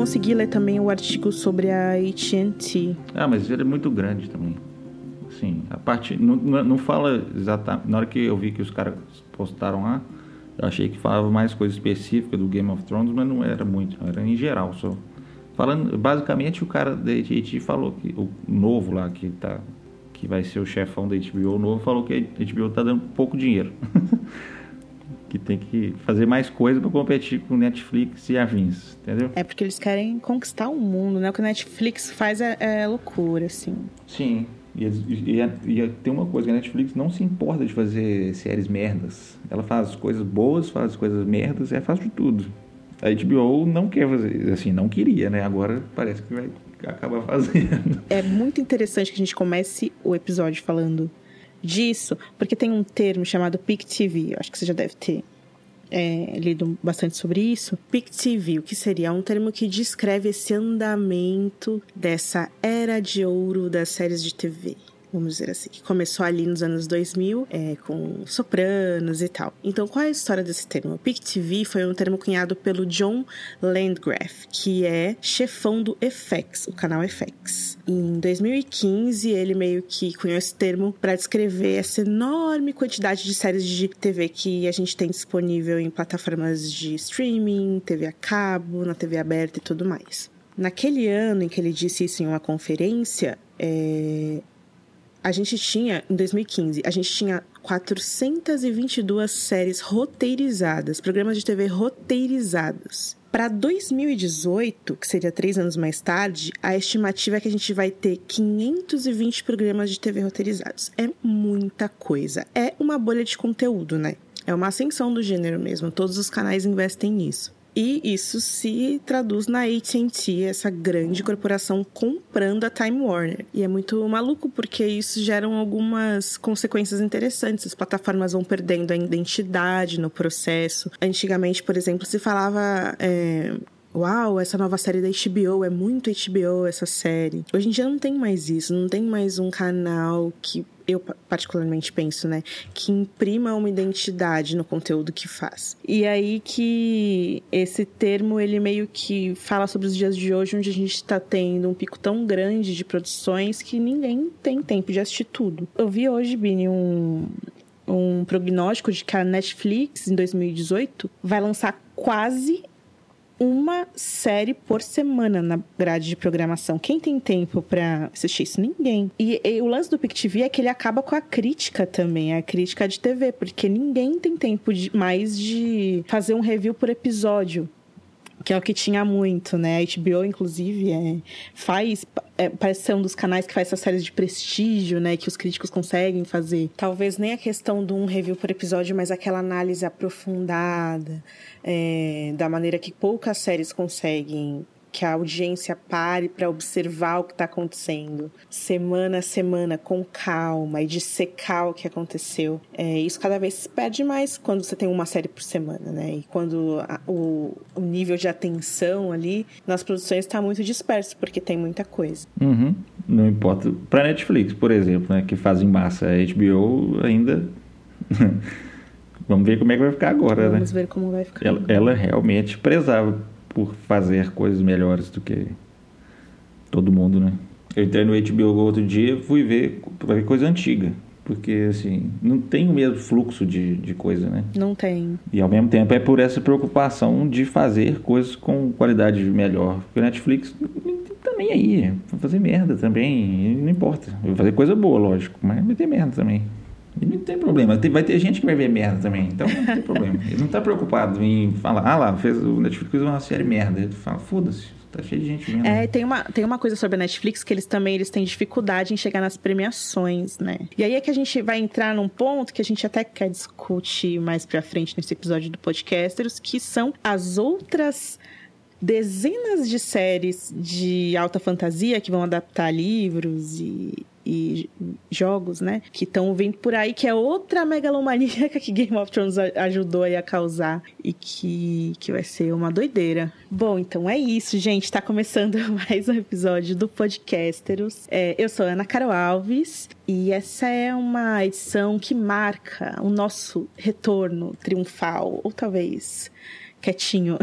consegui ler também o artigo sobre a AT&T. Ah, mas ele é muito grande também. Sim, a parte não, não fala exatamente. Na hora que eu vi que os caras postaram lá, eu achei que falava mais coisa específica do Game of Thrones, mas não era muito, era em geral só. Falando, basicamente o cara da AT&T falou que o novo lá que tá que vai ser o chefão da HBO novo falou que a HBO tá dando pouco dinheiro. tem que fazer mais coisa para competir com Netflix e afins, entendeu? É porque eles querem conquistar o mundo, né? O que a Netflix faz é, é loucura, assim. Sim. E, e, e, tem uma coisa, a Netflix não se importa de fazer séries merdas. Ela faz coisas boas, faz coisas merdas, é faz de tudo. A HBO não quer fazer, assim, não queria, né? Agora parece que vai acabar fazendo. É muito interessante que a gente comece o episódio falando disso, porque tem um termo chamado Peak TV, acho que você já deve ter é, lido bastante sobre isso. Peak TV, o que seria? Um termo que descreve esse andamento dessa era de ouro das séries de TV vamos dizer assim, que começou ali nos anos 2000, é, com sopranos e tal. Então, qual é a história desse termo? O Peak TV foi um termo cunhado pelo John Landgraf, que é chefão do FX, o canal FX. Em 2015, ele meio que cunhou esse termo para descrever essa enorme quantidade de séries de TV que a gente tem disponível em plataformas de streaming, TV a cabo, na TV aberta e tudo mais. Naquele ano em que ele disse isso em uma conferência, é, a gente tinha, em 2015, a gente tinha 422 séries roteirizadas, programas de TV roteirizados. Para 2018, que seria três anos mais tarde, a estimativa é que a gente vai ter 520 programas de TV roteirizados. É muita coisa. É uma bolha de conteúdo, né? É uma ascensão do gênero mesmo. Todos os canais investem nisso. E isso se traduz na AT&T, essa grande corporação comprando a Time Warner. E é muito maluco porque isso gera algumas consequências interessantes. As plataformas vão perdendo a identidade no processo. Antigamente, por exemplo, se falava é, Uau, essa nova série da HBO é muito HBO essa série. Hoje em dia não tem mais isso, não tem mais um canal que eu particularmente penso, né, que imprima uma identidade no conteúdo que faz. E aí que esse termo ele meio que fala sobre os dias de hoje, onde a gente está tendo um pico tão grande de produções que ninguém tem tempo de assistir tudo. Eu vi hoje, Bini, um um prognóstico de que a Netflix em 2018 vai lançar quase uma série por semana na grade de programação. Quem tem tempo para assistir isso? Ninguém. E, e, o lance do PicTV é que ele acaba com a crítica também, a crítica de TV, porque ninguém tem tempo de, mais de fazer um review por episódio que é o que tinha muito, né? A HBO, inclusive, é, faz. É, parece ser um dos canais que faz essas séries de prestígio, né? Que os críticos conseguem fazer. Talvez nem a questão de um review por episódio, mas aquela análise aprofundada, é, da maneira que poucas séries conseguem que a audiência pare para observar o que está acontecendo, semana a semana, com calma e dissecar o que aconteceu. É, isso cada vez se perde mais quando você tem uma série por semana, né? E quando a, o, o, nível de atenção ali nas produções está muito disperso, porque tem muita coisa. Uhum. Não importa. Para Netflix, por exemplo, né, que faz em massa a HBO ainda. Vamos ver como é que vai ficar agora, Vamos né? Vamos ver como vai ficar. Ela, ela realmente prezava por fazer coisas melhores do que todo mundo, né? Eu entrei no HBO outro dia fui ver, ver coisa antiga. Porque, assim, não tem o mesmo fluxo de, de coisa, né? Não tem. E, ao mesmo tempo, é por essa preocupação de fazer coisas com qualidade melhor. Porque o Netflix também aí, vai fazer merda também, não importa. Vai fazer coisa boa, lógico, mas vai ter merda também. E não tem problema. Vai ter gente que vai ver merda também. Então não tem problema. Ele não está preocupado em falar, ah lá, fez, o Netflix fez uma série merda. Ele fala, foda-se, tá cheio de gente vendo. É, tem uma, tem uma coisa sobre a Netflix que eles também eles têm dificuldade em chegar nas premiações, né? E aí é que a gente vai entrar num ponto que a gente até quer discutir mais pra frente nesse episódio do Podcasters, que são as outras dezenas de séries de alta fantasia que vão adaptar livros e, e jogos, né? Que estão vindo por aí, que é outra megalomaníaca que Game of Thrones ajudou a causar e que, que vai ser uma doideira. Bom, então é isso, gente. Tá começando mais um episódio do Podcasteros. É, eu sou Ana Caro Alves e essa é uma edição que marca o nosso retorno triunfal, ou talvez quietinho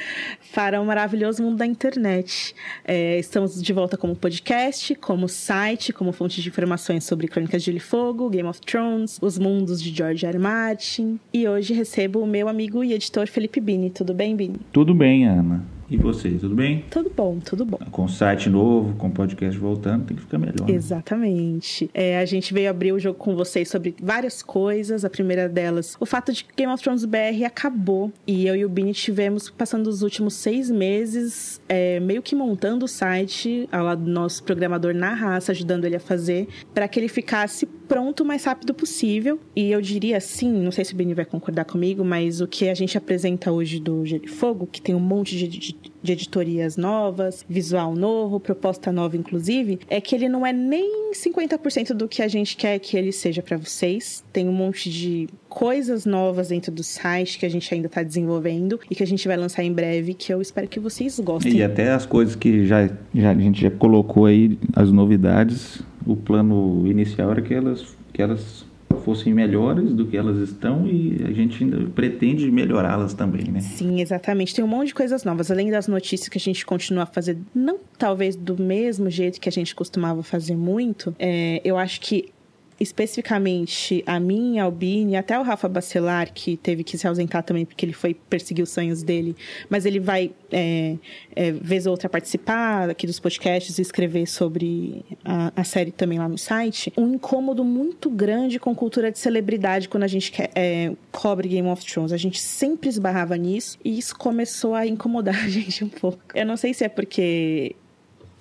para o maravilhoso mundo da internet. É, estamos de volta como podcast, como site, como fonte de informações sobre Crônicas de Gelo e Fogo, Game of Thrones, os mundos de George R. R. Martin. E hoje recebo o meu amigo e editor Felipe Bini. Tudo bem, Bini? Tudo bem, Ana. E você, tudo bem? Tudo bom, tudo bom. Com site novo, com podcast voltando, tem que ficar melhor. Né? Exatamente. É, a gente veio abrir o jogo com vocês sobre várias coisas. A primeira delas, o fato de que Game of Thrones BR acabou. E eu e o Bini tivemos, passando os últimos seis meses, é, meio que montando o site, ao lado do nosso programador na raça, ajudando ele a fazer, para que ele ficasse pronto o mais rápido possível. E eu diria assim, não sei se o Bini vai concordar comigo, mas o que a gente apresenta hoje do Gelo Fogo, que tem um monte de, de, de editorias novas, visual novo, proposta nova inclusive, é que ele não é nem 50% do que a gente quer que ele seja para vocês. Tem um monte de coisas novas dentro do site que a gente ainda está desenvolvendo e que a gente vai lançar em breve, que eu espero que vocês gostem. E até as coisas que já, já a gente já colocou aí, as novidades, o plano inicial era que elas, que elas fossem melhores do que elas estão e a gente ainda pretende melhorá-las também, né? Sim, exatamente. Tem um monte de coisas novas, além das notícias que a gente continua a fazer, não talvez do mesmo jeito que a gente costumava fazer muito. É, eu acho que especificamente a mim, a Albine, até o Rafa Bacelar, que teve que se ausentar também porque ele foi perseguir os sonhos dele, mas ele vai, é, é, vez ou outra, participar aqui dos podcasts e escrever sobre a, a, série também lá no site. Um incômodo muito grande com cultura de celebridade quando a gente quer, é, cobre Game of Thrones. A gente sempre esbarrava nisso e isso começou a incomodar a gente um pouco. Eu não sei se é porque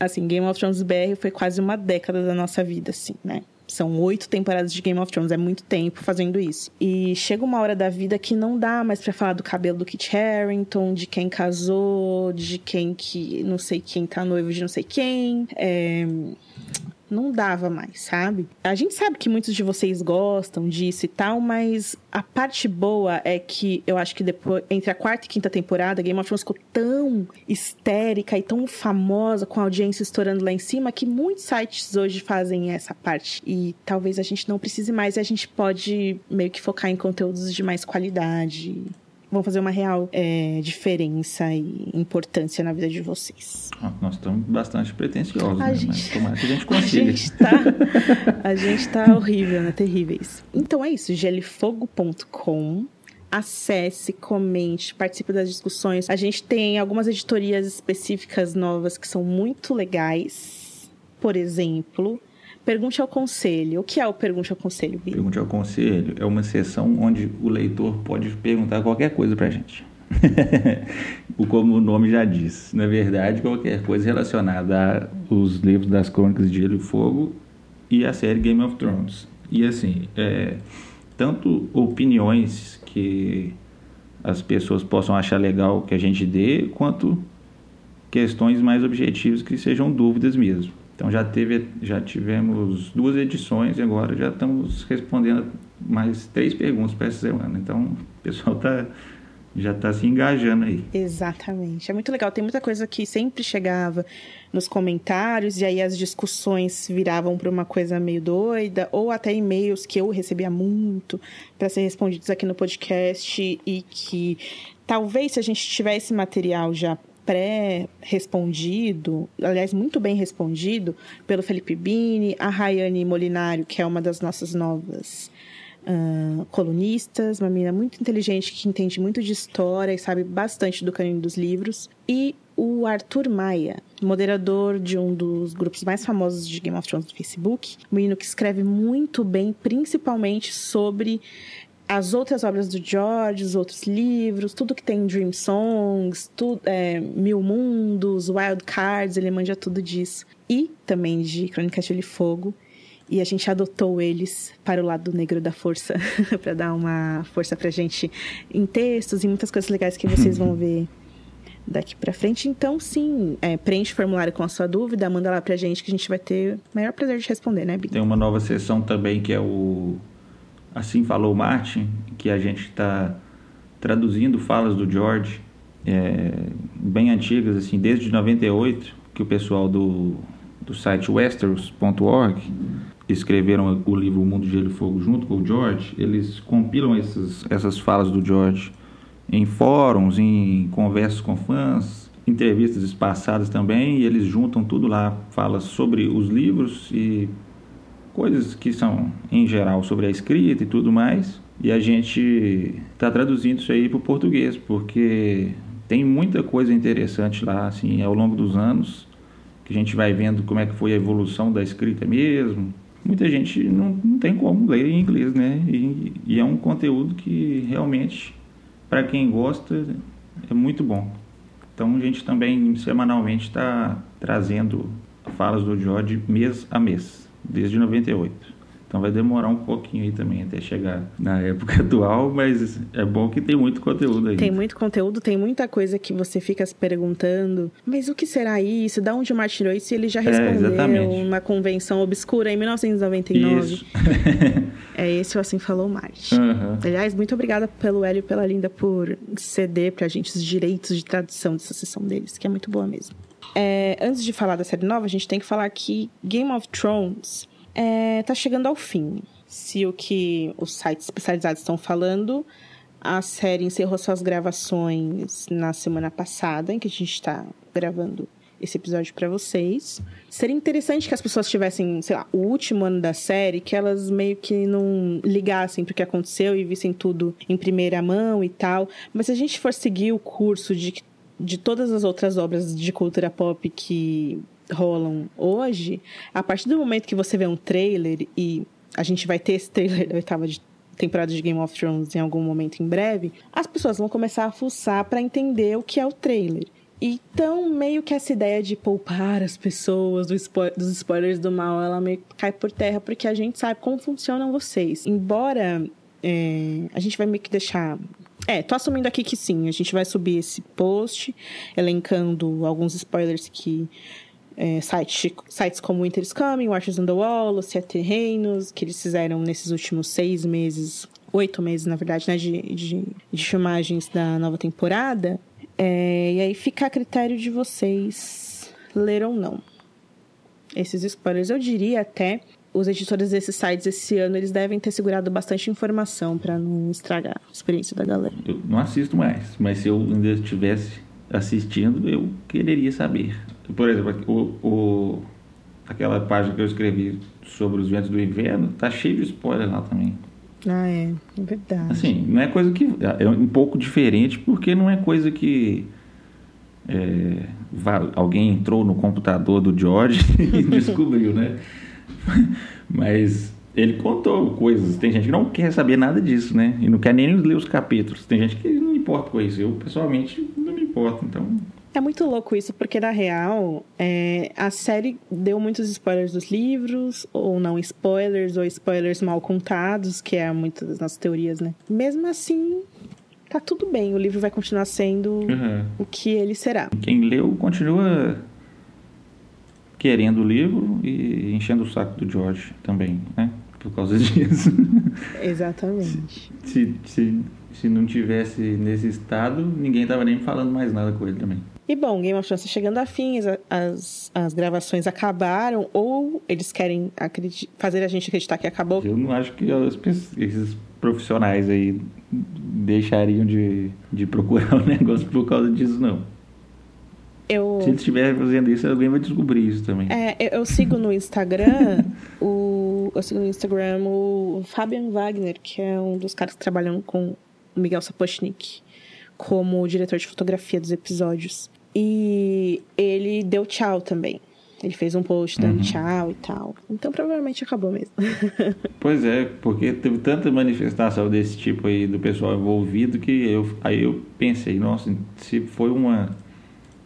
assim, Game of Thrones BR foi quase uma década da nossa vida, assim, né? São oito temporadas de Game of Thrones, é muito tempo fazendo isso. E chega uma hora da vida que não dá mais para falar do cabelo do Kit Harington, de quem casou, de quem que não sei quem tá noivo de não sei quem. É não dava mais, sabe? A gente sabe que muitos de vocês gostam disso e tal, mas a parte boa é que eu acho que depois, entre a quarta e quinta temporada, Game of Thrones ficou tão histérica e tão famosa, com a audiência estourando lá em cima, que muitos sites hoje fazem essa parte. E talvez a gente não precise mais e a gente pode meio que focar em conteúdos de mais qualidade vão fazer uma real é, diferença e importância na vida de vocês. Ah, nós estamos bastante pretensiosos, a né? gente... mas tomara que a gente consiga. A gente tá, a gente tá horrível, né? Terríveis. Então é isso, gelifogo.com acesse, comente, participe das discussões. A gente tem algumas editorias específicas novas que são muito legais. Por exemplo, Pergunte ao Conselho. O que é o Pergunte ao Conselho, Bia? Pergunte ao Conselho é uma sessão onde o leitor pode perguntar qualquer coisa para a gente. Como o nome já diz. Na verdade, qualquer coisa relacionada aos livros das Crônicas de Gelo e Fogo e a série Game of Thrones. E assim, é, tanto opiniões que as pessoas possam achar legal que a gente dê, quanto questões mais objetivas que sejam dúvidas mesmo. Então já teve, já tivemos duas edições e agora já estamos respondendo mais três perguntas para essa semana. Então o pessoal tá já está se engajando aí. Exatamente. É muito legal. Tem muita coisa que sempre chegava nos comentários e aí as discussões viravam para uma coisa meio doida, ou até e-mails que eu recebia muito para ser respondidos aqui no podcast e que talvez se a gente tivesse esse material já pré-respondido, aliás, muito bem respondido, pelo Felipe Bini, a Rayane Molinário, que é uma das nossas novas uh, colunistas, uma menina muito inteligente que entende muito de história e sabe bastante do caminho dos livros, e o Arthur Maia, moderador de um dos grupos mais famosos de Game of Thrones do Facebook, um menino que escreve muito bem, principalmente sobre as outras obras do George, os outros livros, tudo que tem Dream Songs, tudo, é, Mil Mundos, Wild Cards, ele manja tudo disso. E também de Crônicas de Fogo. E a gente adotou eles para o lado negro da força, para dar uma força pra gente em textos e muitas coisas legais que vocês vão ver daqui para frente. Então, sim, é, preenche o formulário com a sua dúvida, manda lá pra gente que a gente vai ter o maior prazer de responder, né, Bi? Tem uma nova sessão também que é o Assim falou Martin, que a gente está traduzindo falas do George é, bem antigas, assim, desde 98, que o pessoal do, do site westeros.org escreveram o livro O Mundo de Gelo e Fogo junto com o George, eles compilam essas, essas falas do George em fóruns, em conversas com fãs, entrevistas espaçadas também, e eles juntam tudo lá, fala sobre os livros e coisas que são em geral sobre a escrita e tudo mais. E a gente está traduzindo isso aí para o português, porque tem muita coisa interessante lá, assim, ao longo dos anos, que a gente vai vendo como é que foi a evolução da escrita mesmo. Muita gente não, não tem como ler em inglês, né? E, e é um conteúdo que realmente, para quem gosta, é muito bom. Então a gente também semanalmente está trazendo falas do George mês a mês, desde 98. Então vai demorar um pouquinho aí também até chegar na época atual, mas é bom que tem muito conteúdo aí. Tem muito conteúdo, tem muita coisa que você fica se perguntando, mas o que será isso? Da onde o Martin tirou isso? E ele já é, respondeu é, uma convenção obscura em 1999. Isso. é esse o Assim Falou Martin. Uhum. Aliás, muito obrigada pelo Hélio e pela Linda por ceder pra gente os direitos de tradução dessa sessão deles, que é muito boa mesmo. É, antes de falar da série nova, a gente tem que falar que Game of Thrones é, tá chegando ao fim. Se o que os sites especializados estão falando, a série encerrou suas gravações na semana passada, em que a gente está gravando esse episódio para vocês. Seria interessante que as pessoas tivessem, sei lá, o último ano da série, que elas meio que não ligassem pro que aconteceu e vissem tudo em primeira mão e tal. Mas se a gente for seguir o curso de, de todas as outras obras de cultura pop que rolam hoje, a partir do momento que você vê um trailer e a gente vai ter esse trailer da oitava de temporada de Game of Thrones em algum momento em breve, as pessoas vão começar a fuçar para entender o que é o trailer. Então, meio que essa ideia de poupar as pessoas do spo dos spoilers do mal, ela meio que cai por terra, porque a gente sabe como funcionam vocês. Embora é, a gente vai meio que deixar é, tô assumindo aqui que sim. A gente vai subir esse post elencando alguns spoilers que é, sites, sites como Winter's Coming, Watchers on the Wall, Os Sete Reinos, que eles fizeram nesses últimos seis meses, oito meses, na verdade, né, de, de, de filmagens da nova temporada. É, e aí fica a critério de vocês ler ou não esses spoilers. Eu diria até os editores desses sites esse ano eles devem ter segurado bastante informação para não estragar a experiência da galera. Eu não assisto mais, mas se eu ainda estivesse assistindo, eu quereria saber. Por exemplo, o, o, aquela página que eu escrevi sobre os ventos do inverno, tá cheio de spoiler lá também. Ah, é, é verdade. Assim, não é coisa que. É um pouco diferente, porque não é coisa que. É, alguém entrou no computador do George e descobriu, né? Mas ele contou coisas. Tem gente que não quer saber nada disso, né? E não quer nem ler os capítulos. Tem gente que não importa com isso. Eu, pessoalmente, não me importo. Então, é muito louco isso, porque na real, é, a série deu muitos spoilers dos livros, ou não spoilers, ou spoilers mal contados, que é muitas das nossas teorias, né? Mesmo assim, tá tudo bem, o livro vai continuar sendo uhum. o que ele será. Quem leu continua querendo o livro e enchendo o saco do George também, né? Por causa disso. Exatamente. se, se, se não tivesse nesse estado, ninguém tava nem falando mais nada com ele também. E bom, Game of Thrones está chegando a fim, as, as gravações acabaram, ou eles querem fazer a gente acreditar que acabou? Eu não acho que esses profissionais aí deixariam de, de procurar o um negócio por causa disso, não. Eu... Se eles estiverem fazendo isso, alguém vai descobrir isso também. É, eu, eu sigo no Instagram o. Eu sigo no Instagram o Fabian Wagner, que é um dos caras que trabalham com o Miguel Sapochnik como diretor de fotografia dos episódios. E ele deu tchau também. Ele fez um post dando uhum. tchau e tal. Então provavelmente acabou mesmo. pois é, porque teve tanta manifestação desse tipo aí do pessoal envolvido que eu aí eu pensei, nossa, se foi uma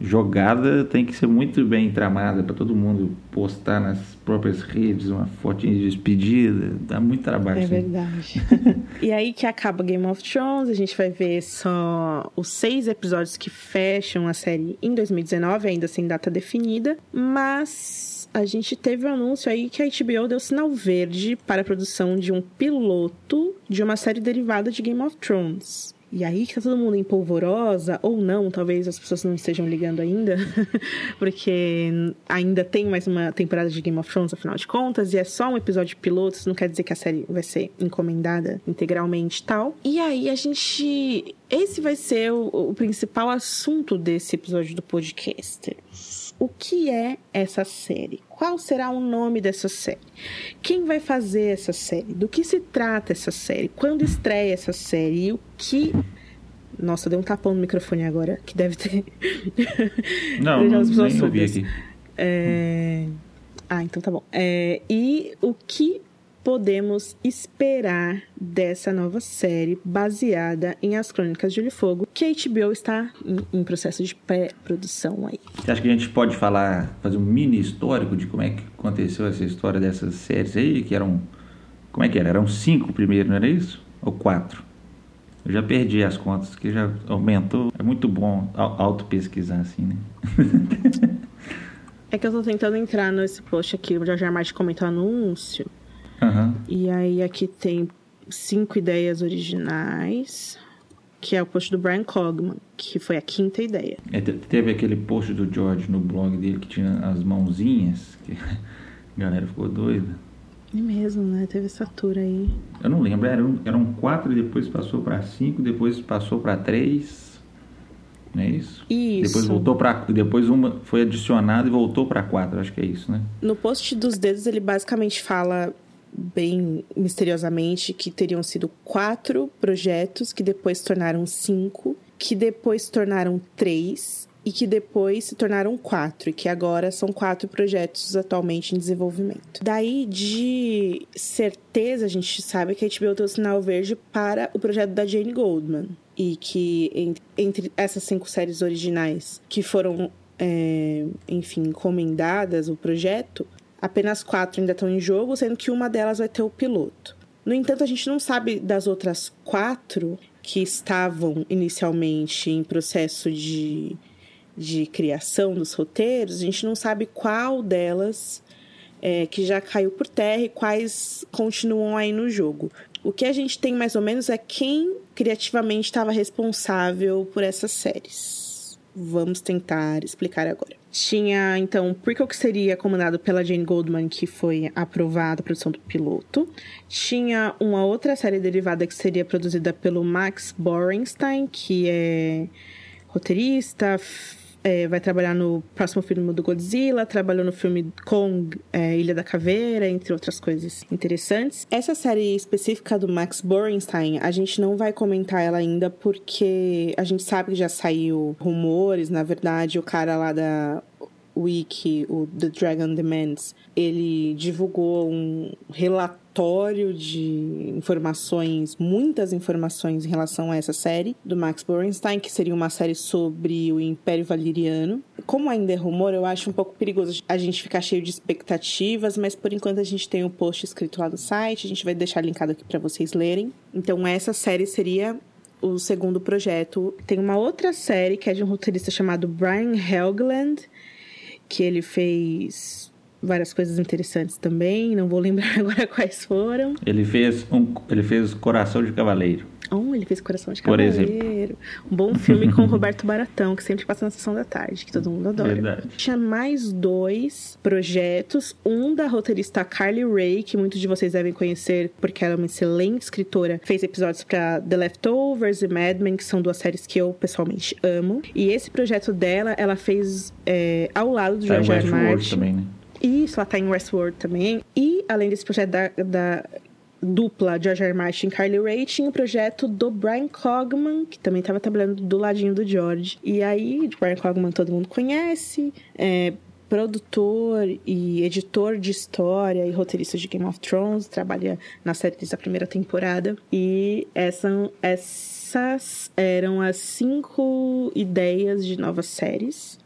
jogada tem que ser muito bem tramada para todo mundo postar nas próprias redes uma fotinha de despedida. Dá muito trabalho. É verdade. e aí que acaba Game of Thrones, a gente vai ver só os seis episódios que fecham a série em 2019, ainda sem data definida, mas a gente teve o um anúncio aí que a HBO deu sinal verde para a produção de um piloto de uma série derivada de Game of Thrones. E aí que tá todo mundo em polvorosa, ou não, talvez as pessoas não estejam ligando ainda, porque ainda tem mais uma temporada de Game of Thrones, afinal de contas, e é só um episódio piloto, isso não quer dizer que a série vai ser encomendada integralmente e tal. E aí a gente. Esse vai ser o, o principal assunto desse episódio do podcast o que é essa série? Qual será o nome dessa série? Quem vai fazer essa série? Do que se trata essa série? Quando estreia essa série? E o que. Nossa, deu um tapão no microfone agora, que deve ter. Não, não nem ouvi aqui. É... Ah, então tá bom. É... E o que podemos esperar dessa nova série baseada em As Crônicas de Olho Fogo, que a HBO está em, em processo de pré-produção aí. Você acha que a gente pode falar, fazer um mini histórico de como é que aconteceu essa história dessas séries aí, que eram, como é que era? Eram cinco primeiro, não era isso? Ou quatro? Eu já perdi as contas, que já aumentou. É muito bom auto-pesquisar assim, né? é que eu tô tentando entrar nesse post aqui, o Jorge Martin comentou anúncio. Uhum. E aí aqui tem cinco ideias originais, que é o post do Brian Cogman, que foi a quinta ideia. É, teve aquele post do George no blog dele que tinha as mãozinhas, que a galera ficou doida. É mesmo, né? Teve essa tour aí. Eu não lembro, eram, eram quatro, depois passou para cinco, depois passou para três. Não é isso? Isso. Depois voltou para depois uma foi adicionada e voltou para quatro, acho que é isso, né? No post dos dedos ele basicamente fala bem misteriosamente que teriam sido quatro projetos que depois se tornaram cinco, que depois se tornaram três e que depois se tornaram quatro, e que agora são quatro projetos atualmente em desenvolvimento. Daí, de certeza, a gente sabe que a HBO deu sinal verde para o projeto da Jane Goldman. E que entre essas cinco séries originais que foram, é, enfim, encomendadas o projeto, Apenas quatro ainda estão em jogo, sendo que uma delas vai ter o piloto. No entanto, a gente não sabe das outras quatro que estavam inicialmente em processo de, de criação dos roteiros, a gente não sabe qual delas é, que já caiu por terra e quais continuam aí no jogo. O que a gente tem mais ou menos é quem criativamente estava responsável por essas séries. Vamos tentar explicar agora. Tinha, então, prequel que seria comandado pela Jane Goldman, que foi aprovada a produção do piloto. Tinha uma outra série derivada que seria produzida pelo Max Borenstein, que é roteirista, é, vai trabalhar no próximo filme do Godzilla, trabalhou no filme Kong, é, Ilha da Caveira, entre outras coisas interessantes. Essa série específica do Max Borenstein, a gente não vai comentar ela ainda porque a gente sabe que já saiu rumores, na verdade, o cara lá da Wiki, o The Dragon Demands, ele divulgou um relatório de informações, muitas informações em relação a essa série do Max Borenstein, que seria uma série sobre o Império Valeriano. Como ainda é rumor, eu acho um pouco perigoso a gente ficar cheio de expectativas, mas por enquanto a gente tem o um post escrito lá no site, a gente vai deixar linkado aqui para vocês lerem. Então essa série seria o segundo projeto. Tem uma outra série que é de um roteirista chamado Brian Helgeland, que ele fez várias coisas interessantes também, não vou lembrar agora quais foram. Ele fez um, ele fez Coração de Cavaleiro. Oh, ele fez Coração de Por Cavaleiro. Exemplo. Um bom filme com Roberto Baratão, que sempre passa na sessão da tarde, que todo mundo adora. Verdade. Tinha mais dois projetos. Um da roteirista Carly Ray, que muitos de vocês devem conhecer porque ela é uma excelente escritora. Fez episódios para The Leftovers e Mad Men, que são duas séries que eu pessoalmente amo. E esse projeto dela, ela fez é, ao lado do tá George R. Martin. também, né? Isso, ela tá em Westworld também. E, além desse projeto da, da dupla George R. Martin e Carly Rae tinha o projeto do Brian Cogman, que também estava trabalhando do ladinho do George. E aí, Brian Cogman todo mundo conhece, é produtor e editor de história e roteirista de Game of Thrones, trabalha na série da primeira temporada. E essa, essas eram as cinco ideias de novas séries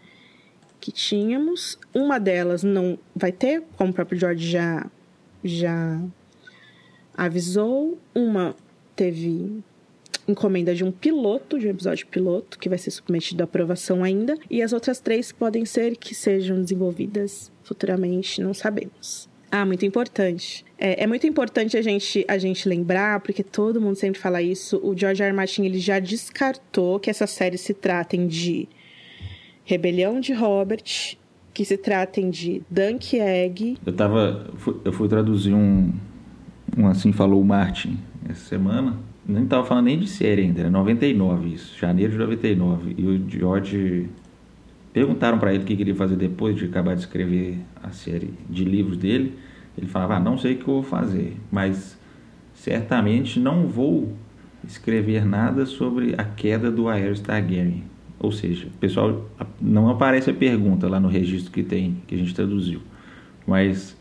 que tínhamos. Uma delas não vai ter, como o próprio George já já avisou. Uma teve encomenda de um piloto, de um episódio piloto, que vai ser submetido à aprovação ainda. E as outras três podem ser que sejam desenvolvidas futuramente, não sabemos. Ah, muito importante. É, é, muito importante a gente, a gente lembrar, porque todo mundo sempre fala isso, o George R. R. Martin ele já descartou que essa série se tratem de Rebelião de Robert, que se tratem de Dunk Egg. Eu tava. Eu fui traduzir um. Um assim falou o Martin essa semana. Nem tava falando nem de série ainda, era 99 isso, janeiro de 99. E o George perguntaram para ele o que queria fazer depois de acabar de escrever a série de livros dele. Ele falava: ah, não sei o que eu vou fazer, mas certamente não vou escrever nada sobre a queda do Aerys Targaryen. Ou seja, pessoal, não aparece a pergunta lá no registro que tem, que a gente traduziu, mas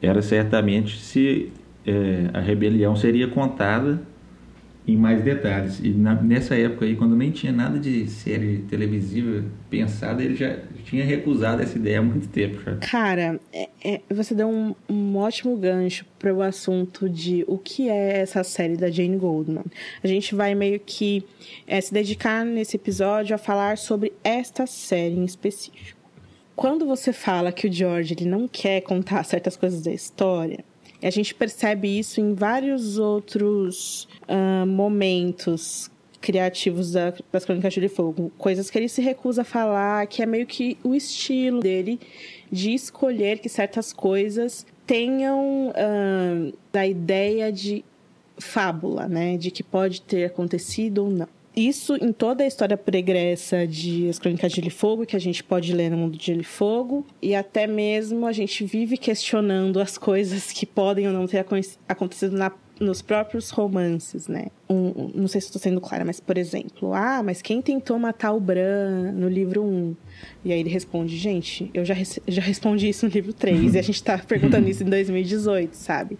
era certamente se é, a rebelião seria contada em mais detalhes. E na, nessa época aí, quando nem tinha nada de série televisiva pensada, ele já tinha recusado essa ideia há muito tempo. Cara, é, é, você deu um, um ótimo gancho para o assunto de o que é essa série da Jane Goldman. A gente vai meio que é, se dedicar nesse episódio a falar sobre esta série em específico. Quando você fala que o George ele não quer contar certas coisas da história, a gente percebe isso em vários outros uh, momentos criativos da, das Crônicas de Fogo. Coisas que ele se recusa a falar, que é meio que o estilo dele de escolher que certas coisas tenham uh, a ideia de fábula, né? De que pode ter acontecido ou não isso em toda a história pregressa de As Crônicas de Gelo e Fogo, que a gente pode ler no mundo de Gelo e Fogo, e até mesmo a gente vive questionando as coisas que podem ou não ter acontecido na, nos próprios romances, né? Um, não sei se estou sendo clara, mas por exemplo, ah, mas quem tentou matar o Bran no livro 1? E aí ele responde, gente, eu já, já respondi isso no livro 3, e a gente tá perguntando isso em 2018, sabe?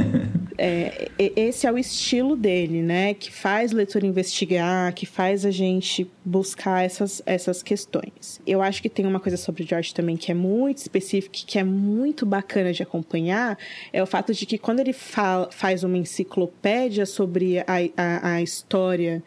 é, esse é o estilo dele, né? Que faz o leitor investigar, que faz a gente buscar essas, essas questões. Eu acho que tem uma coisa sobre o George também que é muito específica, que é muito bacana de acompanhar, é o fato de que quando ele fala, faz uma enciclopédia sobre a, a, a história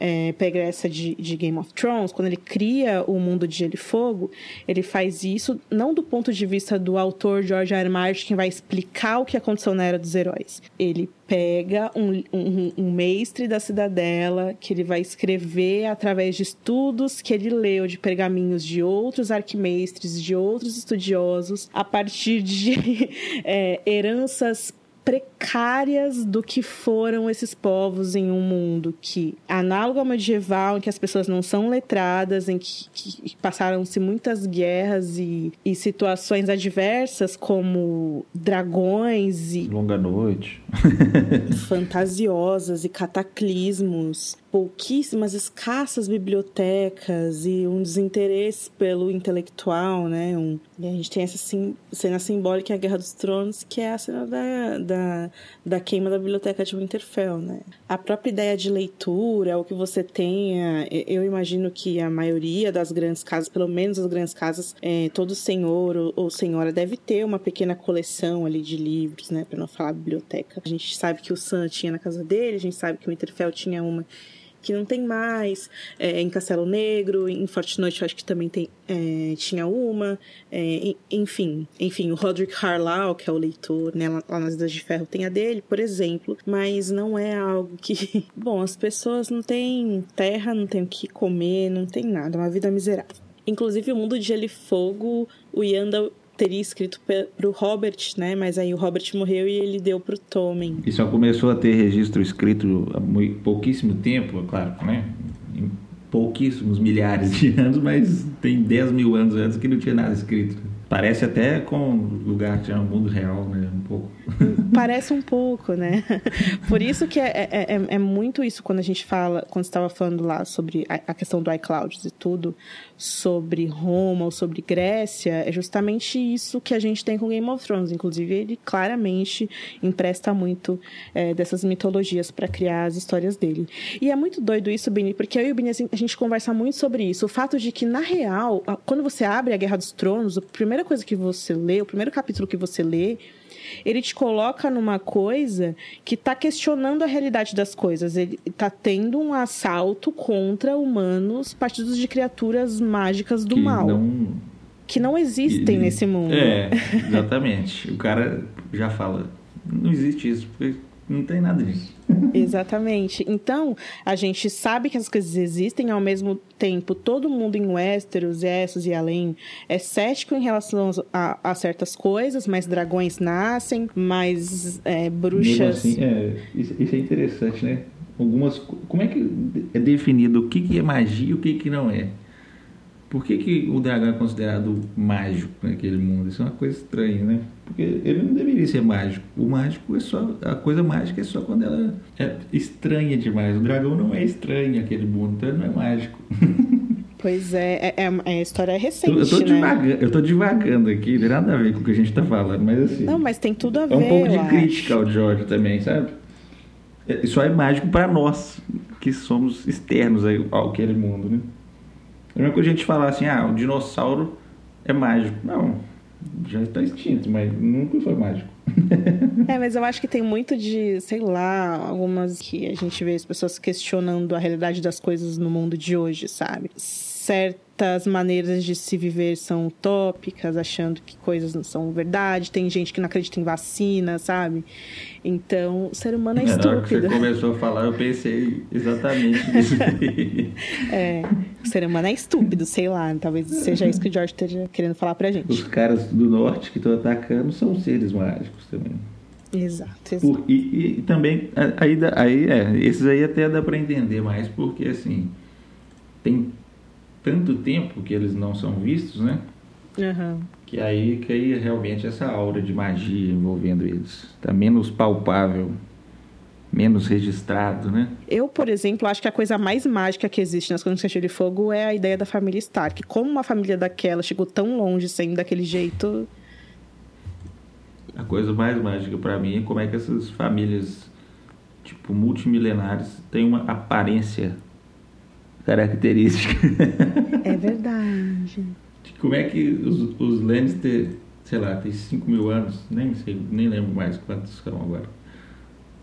é, essa de, de, Game of Thrones, quando ele cria o mundo de Gelo e Fogo, ele faz isso não do ponto de vista do autor George R. R. Martin, que vai explicar o que aconteceu na Era dos Heróis. Ele pega um, um, um, mestre da cidadela que ele vai escrever através de estudos que ele leu de pergaminhos de outros arquimestres, de outros estudiosos, a partir de é, heranças precárias do que foram esses povos em um mundo que, análogo ao medieval, em que as pessoas não são letradas, em que, que passaram-se muitas guerras e, e situações adversas, como dragões e. Longa noite. fantasiosas e cataclismos pouquíssimas, escassas bibliotecas e um desinteresse pelo intelectual, né? Um, e a gente tem essa sim, cena simbólica, a Guerra dos Tronos, que é a cena da, da, da queima da biblioteca de Winterfell, né? A própria ideia de leitura, o que você tenha, eu imagino que a maioria das grandes casas, pelo menos as grandes casas, é, todo senhor ou, ou senhora deve ter uma pequena coleção ali de livros, né? Para não falar biblioteca. A gente sabe que o Sam tinha na casa dele, a gente sabe que o Winterfell tinha uma que não tem mais. É, em Castelo Negro, em Forte Noite, eu acho que também tem, é, tinha uma. É, enfim, enfim, o Roderick Harlow, que é o leitor, né, lá, lá nas Ilhas de Ferro, tem a dele, por exemplo, mas não é algo que. Bom, as pessoas não têm terra, não têm o que comer, não tem nada, é uma vida miserável. Inclusive, o mundo de Gelo e Fogo, o Yanda teria escrito para o Robert, né? Mas aí o Robert morreu e ele deu para o Tommen. E só começou a ter registro escrito há pouquíssimo tempo, claro, né? Em pouquíssimos milhares de anos, mas tem 10 mil anos antes que não tinha nada escrito. Parece até com lugar que é o mundo real, né? Um pouco. Parece um pouco, né? Por isso que é, é, é, é muito isso quando a gente fala, quando estava falando lá sobre a, questão do iCloud e tudo, sobre Roma ou sobre Grécia, é justamente isso que a gente tem com Game of Thrones. Inclusive, ele claramente empresta muito é, dessas mitologias para criar as histórias dele. E é muito doido isso, Bini, porque eu e o Bini, a gente conversa muito sobre isso. O fato de que, na real, quando você abre a Guerra dos Tronos, a primeira coisa que você lê, o primeiro capítulo que você lê, ele te coloca numa coisa que está questionando a realidade das coisas. Ele está tendo um assalto contra humanos partidos de criaturas mágicas do que mal. Não que não existem E- nesse mundo. É, exatamente. o cara já fala, não existe isso, porque não tem nada disso. Exatamente. Então, a gente sabe que as coisas existem, ao mesmo tempo, todo mundo em Westeros, Essos e além é cético em relação a, a certas coisas, mas dragões nascem, mas é, bruxas. Assim, é, isso, isso é interessante, né? Algumas, co- como é que é definido o que, que é magia e o que, que não é? Por que, que o dragão é considerado mágico naquele mundo? Isso é uma coisa estranha, né? Porque ele não deveria ser mágico. O mágico é só. A coisa mágica é só quando ela é estranha demais. O dragão não é estranho naquele mundo, então ele não é mágico. Pois é, é, é- a história é Eu recente, tô, né? divagando, eu tô divagando aqui, não tem nada a ver com o que a gente tá falando, mas assim. Não, mas tem tudo a ver. É um pouco de eu acho. crítica ao George também, sabe? É- Só é mágico para nós, que somos externos aí ao aquele mundo, né? É mesma coisa a gente falar assim, ah, o dinossauro é mágico. Não, já está extinto, mas nunca foi mágico. É, mas eu acho que tem muito de, sei lá, algumas que a gente vê as pessoas questionando a realidade das coisas no mundo de hoje, sabe? Certas maneiras de se viver são utópicas, achando que coisas não são verdade. Tem gente que não acredita em vacina, sabe? Então, o ser humano é Na hora que você estúpido. começou a falar, eu pensei exatamente nisso. É, o ser humano é estúpido, sei lá. Talvez seja isso que o George esteja querendo falar pra Os gente. caras do norte que estão atacando são seres mágicos também. Exato, exato. E, e também, aí, aí é, esses aí até dá para entender mais, porque assim, tem tanto tempo que eles não são vistos, né? Aham. Que aí cria realmente essa aura de magia envolvendo eles. Tá menos palpável, menos registrado, né? Eu, por exemplo, acho que a coisa mais mágica que existe nas Crônicas de Fogo é a ideia da família Stark. Como uma família daquela chegou tão longe sendo daquele jeito. A coisa mais mágica para mim é como é que essas famílias, tipo, multimilenares, têm uma aparência característica. É verdade. Como é que os, os Lannister, sei lá, tem 5 mil anos, nem sei, nem lembro mais quantos são agora.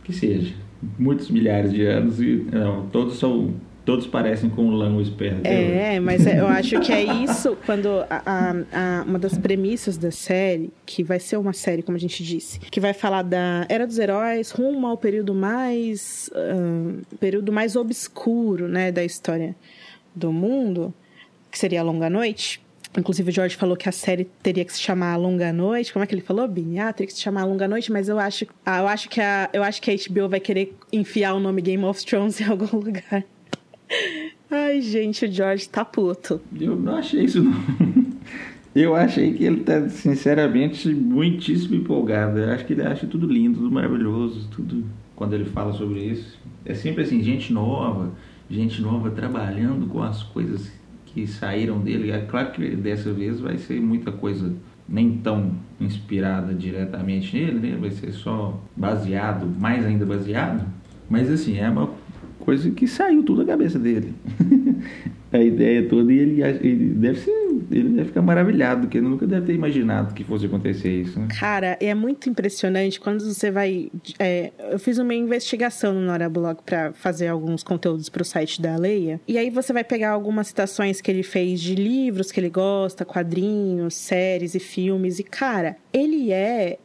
Que seja, muitos milhares de anos e não, todos são, todos parecem com o Lan o Esperto. É, mas é- eu acho que é isso quando a, a- a- uma das premissas da série, que vai ser uma série, como a gente disse, que vai falar da Era dos Heróis rumo ao período mais ahn, período mais obscuro, né, da história do mundo, que seria a Longa Noite. Inclusive, o George falou que a série teria que se chamar A Longa Noite. Como é que ele falou, Bini? Ah, teria que se chamar A Longa Noite, mas eu acho, ah, eu acho que a, eu acho que a HBO vai querer enfiar o nome Game of Thrones em algum lugar. Ai, gente, o George tá puto. Eu não achei isso, não. Eu achei que ele tá, sinceramente, muitíssimo empolgado. Eu acho que ele acha tudo lindo, tudo maravilhoso, tudo. Quando ele fala sobre isso. É sempre assim, gente nova, gente nova trabalhando com as coisas que saíram dele. É claro que dessa vez vai ser muita coisa nem tão inspirada diretamente nele, né? Vai ser só baseado, mais ainda baseado. Mas assim, é uma coisa que saiu tudo da cabeça dele. a ideia toda e ele, ele deve ser, ele deve ficar maravilhado, porque ele nunca deve ter imaginado que fosse acontecer isso, né? Cara, é muito impressionante quando você vai. é, eu fiz uma investigação no Nora Blog pra fazer alguns conteúdos pro site da Leia. E aí você vai pegar algumas citações que ele fez de livros que ele gosta, quadrinhos, séries e filmes. E, cara, ele é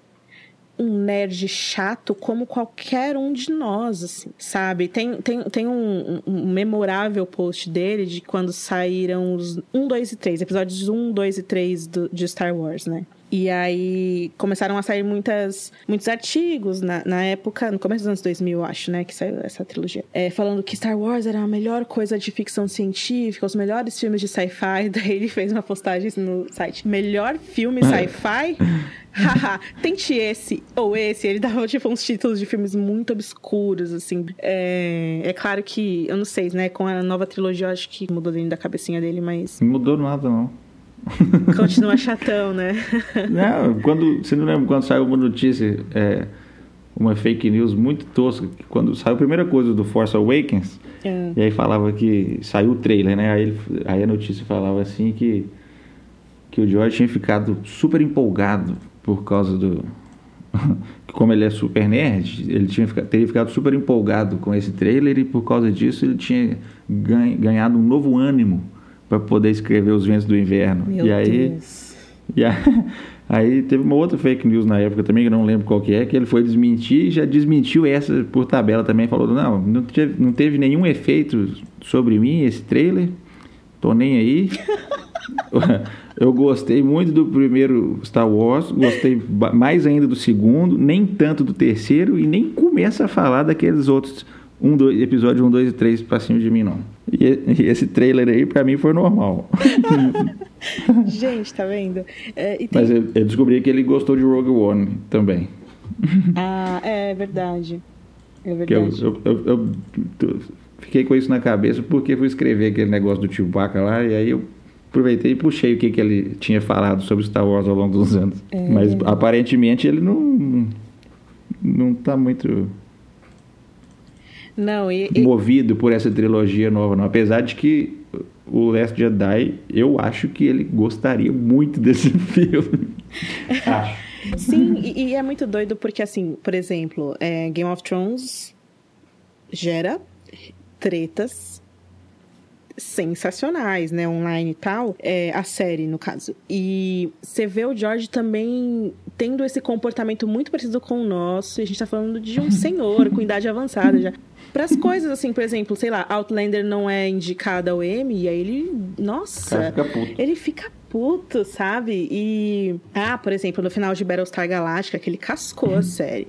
um nerd chato como qualquer um de nós, assim, sabe? Tem, tem, tem um, um- memorável post dele de quando saíram os 1, 2 e 3, episódios 1, 2 e 3 do, de Star Wars, né? E aí começaram a sair muitas, muitos artigos na, na época, no começo dos anos 2000, eu acho, né? Que saiu essa trilogia. É, falando que Star Wars era a melhor coisa de ficção científica, os melhores filmes de sci-fi. Daí ele fez uma postagem no site: Melhor filme sci-fi? Haha, tente esse ou esse. Ele dava, tipo, uns títulos de filmes muito obscuros, assim. É, é claro que, eu não sei, né? Com a nova trilogia, eu acho que mudou dentro da cabecinha dele, mas Não mudou nada, não. Continua chatão, né? Não, quando, você não lembra quando saiu uma notícia, é, uma fake news muito tosca, quando saiu a primeira coisa do Force Awakens, É. e aí falava que saiu o trailer, né? Aí, aí a notícia falava assim que, que o George tinha ficado super empolgado por causa do. Como ele é super nerd, ele tinha teria ficado super empolgado com esse trailer e por causa disso ele tinha ganha- ganhado um novo ânimo para poder escrever Os Ventos do Inverno. Meu e aí Deus. E aí, aí teve uma outra fake news na época também, que eu não lembro qual que é, que ele foi desmentir e já desmentiu essa por tabela também. Falou, não, não teve, não teve nenhum efeito sobre mim esse trailer, tô nem aí. Eu gostei muito do primeiro Star Wars, gostei mais ainda do segundo, nem tanto do terceiro e nem começa a falar daqueles outros um, dois, episódio 1, 2 e 3 pra cima de mim, não. E, esse trailer aí, pra mim, foi normal. Gente, tá vendo? É, tem... Mas eu, eu, descobri que ele gostou de Rogue One também. Ah, é verdade. É verdade. Eu, eu, eu, fiquei com isso na cabeça porque fui escrever aquele negócio do Chewbacca lá e aí eu aproveitei e puxei o que, que ele tinha falado sobre Star Wars ao longo dos anos. É. Mas aparentemente ele não não tá muito não, e, e... movido por essa trilogia nova, não. Apesar de que o Last Jedi, eu acho que ele gostaria muito desse filme. acho. Sim, e, e, é muito doido porque, assim, por exemplo, é, Game of Thrones gera tretas sensacionais, né, online e tal, é, a série, no caso. E você vê o George também tendo esse comportamento muito parecido com o nosso, e a gente tá falando de um senhor com idade avançada já para as coisas, assim, por exemplo, sei lá, Outlander não é indicada ao Emmy, e aí ele. Nossa! Fica ele fica puto, sabe? E. Ah, por exemplo, no final de Battlestar Galactica, que ele cascou a série.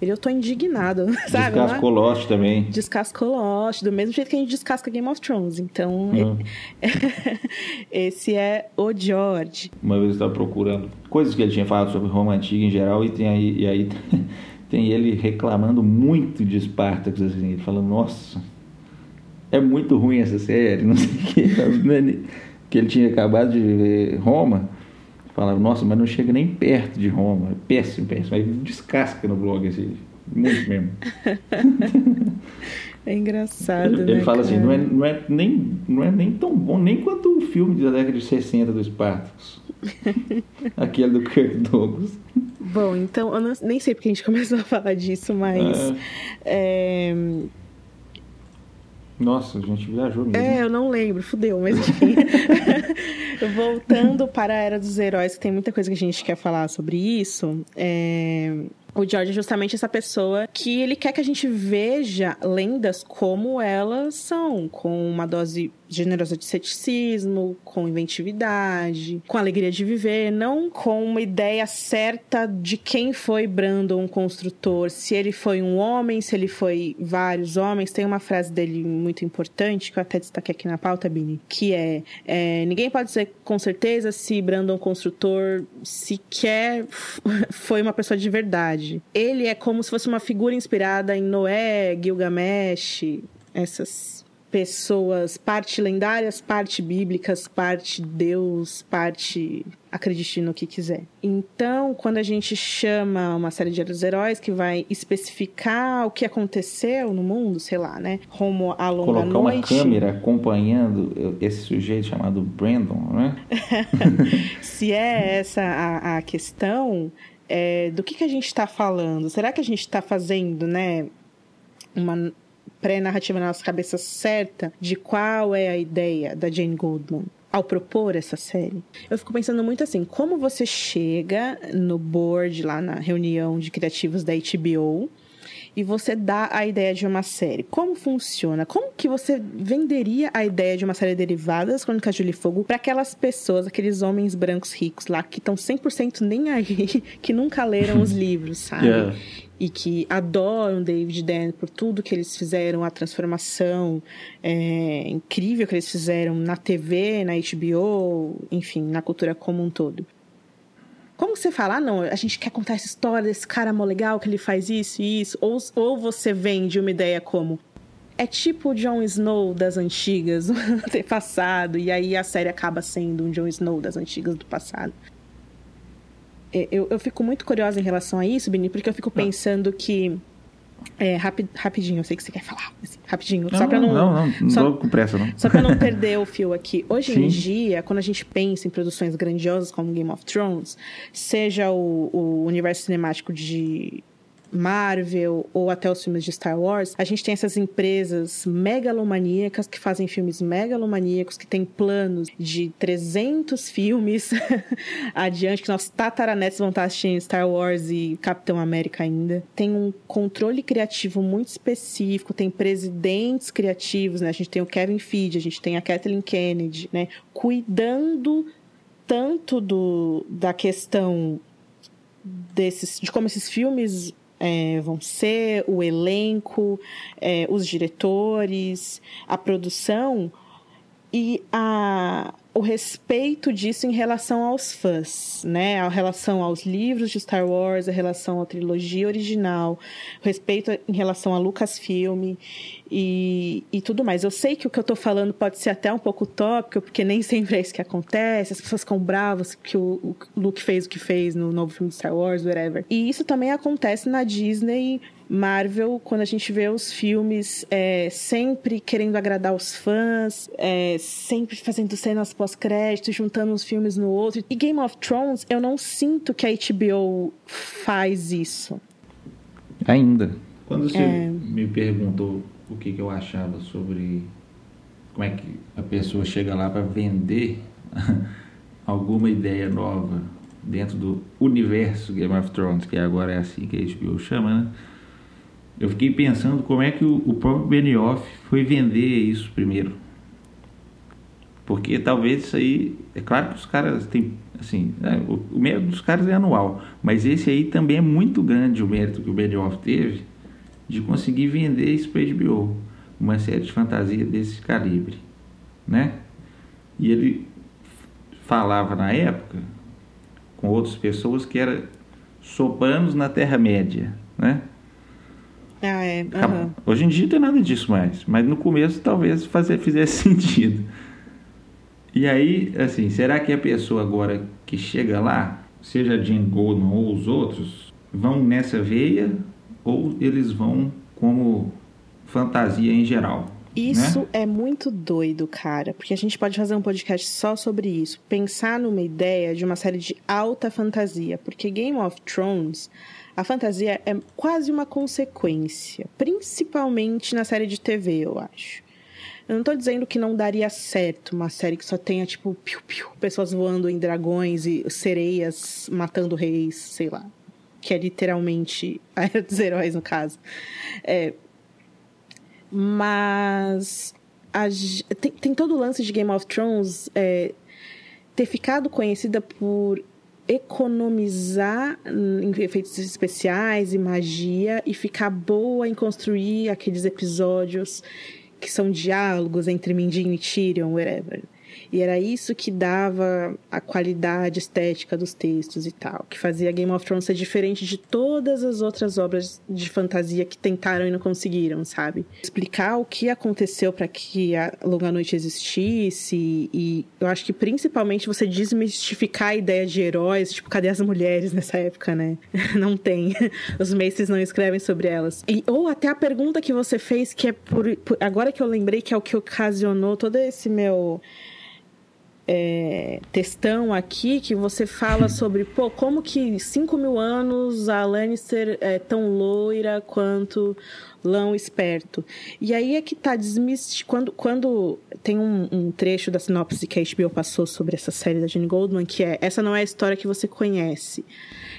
Ele, eu tô indignado, sabe? Descascou Lost também. Descascou Lost, do mesmo jeito que a gente descasca Game of Thrones. Então, uhum. esse é o George. Uma vez eu estava procurando coisas que ele tinha falado sobre Roma Antiga em geral, e, tem aí, e aí tem ele reclamando muito de Spartacus, assim, ele falando, nossa, é muito ruim essa série, não sei o que, é que ele tinha acabado de ver Roma, falava, nossa, mas não chega nem perto de Roma, é péssimo, péssimo, aí descasca no blog, assim, muito mesmo. É engraçado, ele, né, Ele fala cara? assim, não é, não, é nem, não é nem tão bom, nem quanto o filme da década de 60 do Spartacus. Aquele do Kirk Douglas. Bom, então, eu não, nem sei porque a gente começou a falar disso, mas. É... É... Nossa, a gente viajou mesmo. É, eu não lembro, fudeu, mas enfim. Voltando para a Era dos Heróis, que tem muita coisa que a gente quer falar sobre isso. É... O George é justamente essa pessoa que ele quer que a gente veja lendas como elas são, com uma dose generosa de ceticismo, com inventividade, com alegria de viver, não com uma ideia certa de quem foi Brandon construtor, se ele foi um homem, se ele foi vários homens. Tem uma frase dele muito importante que eu até destaquei aqui na pauta, Bini, que é, é ninguém pode dizer com certeza se Brandon construtor sequer foi uma pessoa de verdade. Ele é como se fosse uma figura inspirada em Noé, Gilgamesh, essas pessoas, parte lendárias, parte bíblicas, parte Deus, parte acredite no que quiser. Então, quando a gente chama uma série de heróis que vai especificar o que aconteceu no mundo, sei lá, né? Rumo à longa Colocar noite. uma câmera acompanhando esse sujeito chamado Brandon, né? Se é essa a, a questão, é, do que, que a gente está falando? Será que a gente está fazendo, né? Uma pré-narrativa na nossa cabeça certa de qual é a ideia da Jane Goldman ao propor essa série. Eu fico pensando muito assim, como você chega no board lá na reunião de criativos da HBO e você dá a ideia de uma série. Como funciona? Como que você venderia a ideia de uma série derivada das Crônicas de Gelo e Fogo para aquelas pessoas, aqueles homens brancos ricos lá que estão 100% nem aí, que nunca leram os livros, sabe? Yeah e que adoram David Dan por tudo que eles fizeram, a transformação é, incrível que eles fizeram na TV, na HBO, enfim, na cultura como um todo. Como você fala, ah, não, a gente quer contar essa história desse cara mó legal que ele faz isso e isso, ou, ou você vende uma ideia como é tipo o Jon Snow das antigas, do passado, e aí a série acaba sendo um Jon Snow das antigas do passado. É, eu, eu fico muito curiosa em relação a isso, Bini, porque eu fico ah. pensando que. É, rapid, rapidinho, eu sei que você quer falar. Assim, rapidinho, não, só pra não. Não, não, não só, com pressa, não. Só pra não perder o fio aqui. Hoje Sim. em dia, quando a gente pensa em produções grandiosas como Game of Thrones, seja o, o universo cinemático de Marvel ou até os filmes de Star Wars, a gente tem essas empresas megalomaníacas que fazem filmes megalomaníacos, que têm planos de 300 filmes adiante, que nossos tataranetos vão estar assistindo Star Wars e Capitão América ainda. Tem um controle criativo muito específico, tem presidentes criativos, né? A gente tem o Kevin Feige, a gente tem a Kathleen Kennedy, né? Cuidando tanto do, da questão desses, de como esses filmes é, vão ser, o elenco, é, os diretores, a produção e a, o respeito disso em relação aos fãs, né? A relação aos livros de Star Wars, a relação à trilogia original, o respeito em relação a Lucasfilm e, e tudo mais. Eu sei que o que eu estou falando pode ser até um pouco utópico, porque nem sempre é isso que acontece, as pessoas ficam bravas que o, o Luke fez o que fez no novo filme de Star Wars, whatever. E isso também acontece na Disney Marvel, quando a gente vê os filmes é, sempre querendo agradar os fãs, é, sempre fazendo cenas pós-crédito, juntando uns filmes no outro. E Game of Thrones, eu não sinto que a HBO faz isso. Ainda. Quando você é... me perguntou o que, que eu achava sobre como é que a pessoa chega lá para vender alguma ideia nova dentro do universo Game of Thrones, que agora é assim que a HBO chama, né? Eu fiquei pensando como é que o, próprio Benioff foi vender isso primeiro. Porque talvez isso aí. É claro que os caras têm. Assim, é, o, o, mérito dos caras é anual. Mas esse aí também é muito grande o mérito que o Benioff teve de conseguir vender isso para HBO. Uma série de fantasia desse calibre. Né? E ele falava na época com outras pessoas que era sopranos na Terra-média. Né? Ah, é. Uhum. Hoje em dia não tem nada disso mais, mas no começo talvez fazer, fizesse sentido. E aí, assim, será que a pessoa agora que chega lá, seja a Jane Goldman ou os outros, vão nessa veia ou eles vão como fantasia em geral? Isso né? é muito doido, cara, porque a gente pode fazer um podcast só sobre isso. Pensar numa ideia de uma série de alta fantasia, porque Game of Thrones a fantasia é quase uma consequência, principalmente na série de TV, eu acho. Eu não tô dizendo que não daria certo uma série que só tenha, tipo, piu, piu, pessoas voando em dragões e sereias matando reis, sei lá. Que é literalmente a era dos heróis, no caso. É, mas a, tem, tem, todo o lance de Game of Thrones é, ter ficado conhecida por economizar em efeitos especiais e magia e ficar boa em construir aqueles episódios que são diálogos entre Mindinho e Tyrion, whatever. E era isso que dava a qualidade estética dos textos e tal, que fazia Game of Thrones ser diferente de todas as outras obras de fantasia que tentaram e não conseguiram, sabe? Explicar o que aconteceu para que a Longa Noite existisse e eu acho que principalmente você desmistificar a ideia de heróis, tipo, cadê as mulheres nessa época, né? Não tem. Os Maces não escrevem sobre elas. E, ou até a pergunta que você fez, que é por, por agora que eu lembrei que é o que ocasionou todo esse meu é, textão aqui que você fala sobre, pô, como que 5 mil anos a Lannister é tão loira quanto Lão esperto. E aí é que tá desmistificando. Quando, quando tem um, um, trecho da sinopse que a HBO passou sobre essa série da Jenny Goldman, que é essa não é a história que você conhece.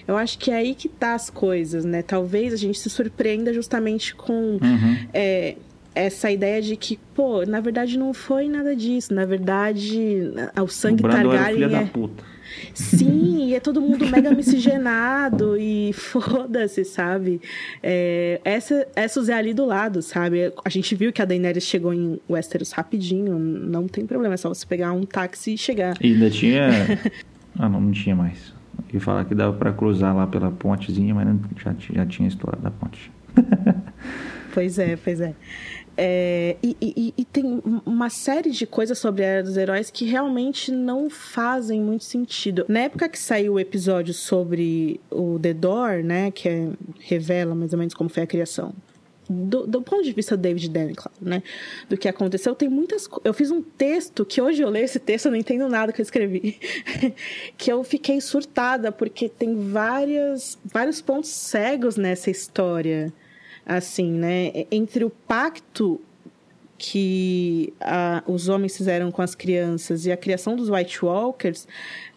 Eu acho que é aí que tá as coisas, né? Talvez a gente se surpreenda justamente com uhum. é, essa ideia de que, pô, na verdade não foi nada disso. Na verdade, o sangue o Targaryen é... Sim, e é todo mundo mega miscigenado e foda-se, sabe? É, essa, essa é ali do lado, sabe? A gente viu que a Daenerys chegou em Westeros rapidinho, não tem problema, é só você pegar um táxi e chegar. E ainda tinha... ah, não, não tinha mais. Eu ia falar que dava para cruzar lá pela pontezinha, mas já, já tinha estourado a ponte. pois é, pois é. É, e, e, e, tem uma série de coisas sobre a Era dos Heróis que realmente não fazem muito sentido. Na época que saiu o episódio sobre o The Door, né, que é, revela mais ou menos como foi a criação do, do, ponto de vista do David Denny, claro, né? Do que aconteceu, tem muitas. Eu fiz um texto que hoje eu leio esse texto, eu não entendo nada que eu escrevi. que eu fiquei surtada, porque tem várias, vários pontos cegos nessa história. Assim, né? Entre o pacto que a, os homens fizeram com as crianças e a criação dos White Walkers,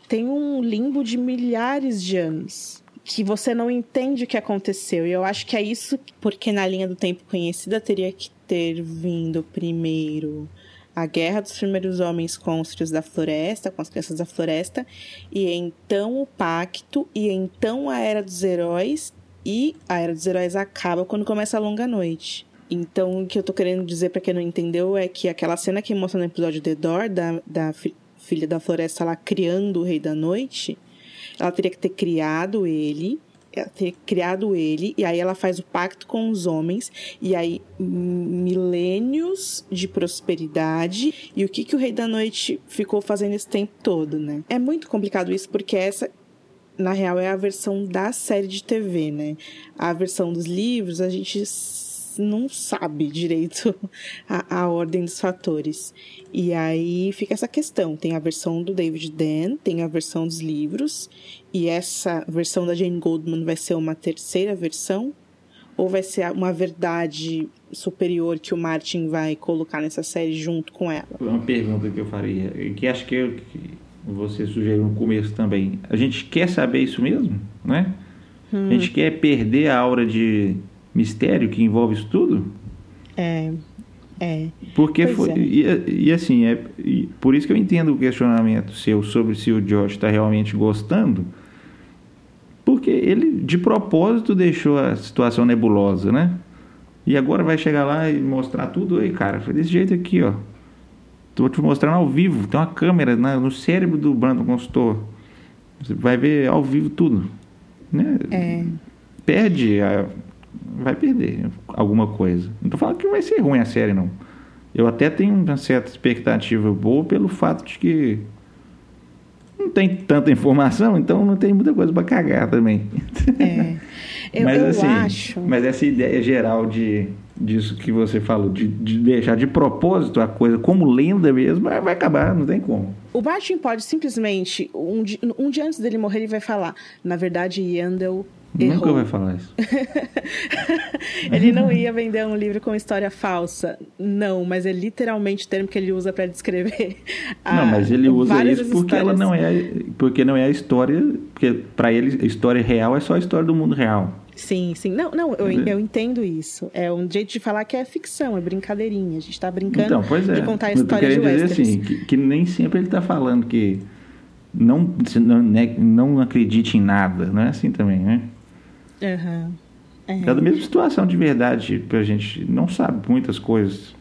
tem um limbo de milhares de anos que você não entende o que aconteceu. E eu acho que é isso porque na linha do tempo conhecida teria que ter vindo primeiro a guerra dos primeiros homens com os filhos da floresta, com as crianças da floresta, e então o pacto, e então a era dos heróis, e a era dos heróis acaba quando começa a longa noite. Então, o que eu tô querendo dizer para quem não entendeu é que aquela cena que mostra no episódio The Door, da, da filha da floresta lá criando o Rei da Noite, ela teria que ter criado ele, ter criado ele, e aí ela faz o pacto com os homens, e aí milênios de prosperidade, e o que, que o Rei da Noite ficou fazendo esse tempo todo, né? É muito complicado isso, porque essa, na real, é a versão da série de TV, né? A versão dos livros, a gente não sabe direito a, a ordem dos fatores. E aí fica essa questão: tem a versão do David Dan, tem a versão dos livros, e essa versão da Jane Goldman vai ser uma terceira versão? Ou vai ser uma verdade superior que o Martin vai colocar nessa série junto com ela? Uma pergunta que eu faria, que acho que, eu, que você sugeriu no começo também. A gente quer saber isso mesmo, né? Hum. A gente quer perder a aura de mistério que envolve isso tudo? É. É. Porque foi. É. E, e, assim, é, e por isso que eu entendo o questionamento seu sobre se o Josh está realmente gostando. Porque ele, de propósito, deixou a situação nebulosa, né? E agora vai chegar lá e mostrar tudo aí, cara. Foi desse jeito aqui, ó. Tô te mostrando ao vivo. Tem uma câmera na, no cérebro do Brandon Consultor. Você vai ver ao vivo tudo. Né? É. Perde a, vai perder alguma coisa. Não tô falando que vai ser ruim a série, não. Eu até tenho uma certa expectativa boa pelo fato de que não tem tanta informação, então não tem muita coisa para cagar também. É. Eu, mas eu assim, acho. mas essa ideia geral de disso que você falou, de, de deixar de propósito a coisa como lenda mesmo, vai acabar, não tem como. O Martin pode simplesmente, um dia, um dia antes dele morrer, ele vai falar: na verdade, Yandel Errou. Nunca vai falar isso. ele não ia vender um livro com história falsa. Não, mas é literalmente o termo que ele usa para descrever. não, mas ele usa isso porque ela não é, porque não é a história, porque para ele a história real é só a história do mundo real. Sim, sim. Não, não, eu, eu entendo isso. É um jeito de falar que é ficção, é brincadeirinha. A gente está brincando então, pois é. de contar a história de westerns. Dizer assim, que, que nem sempre ele está falando que não, não, né, não acredite em nada, não é assim também, né? Uhum. É. é da mesma situação de verdade, a gente não sabe muitas coisas,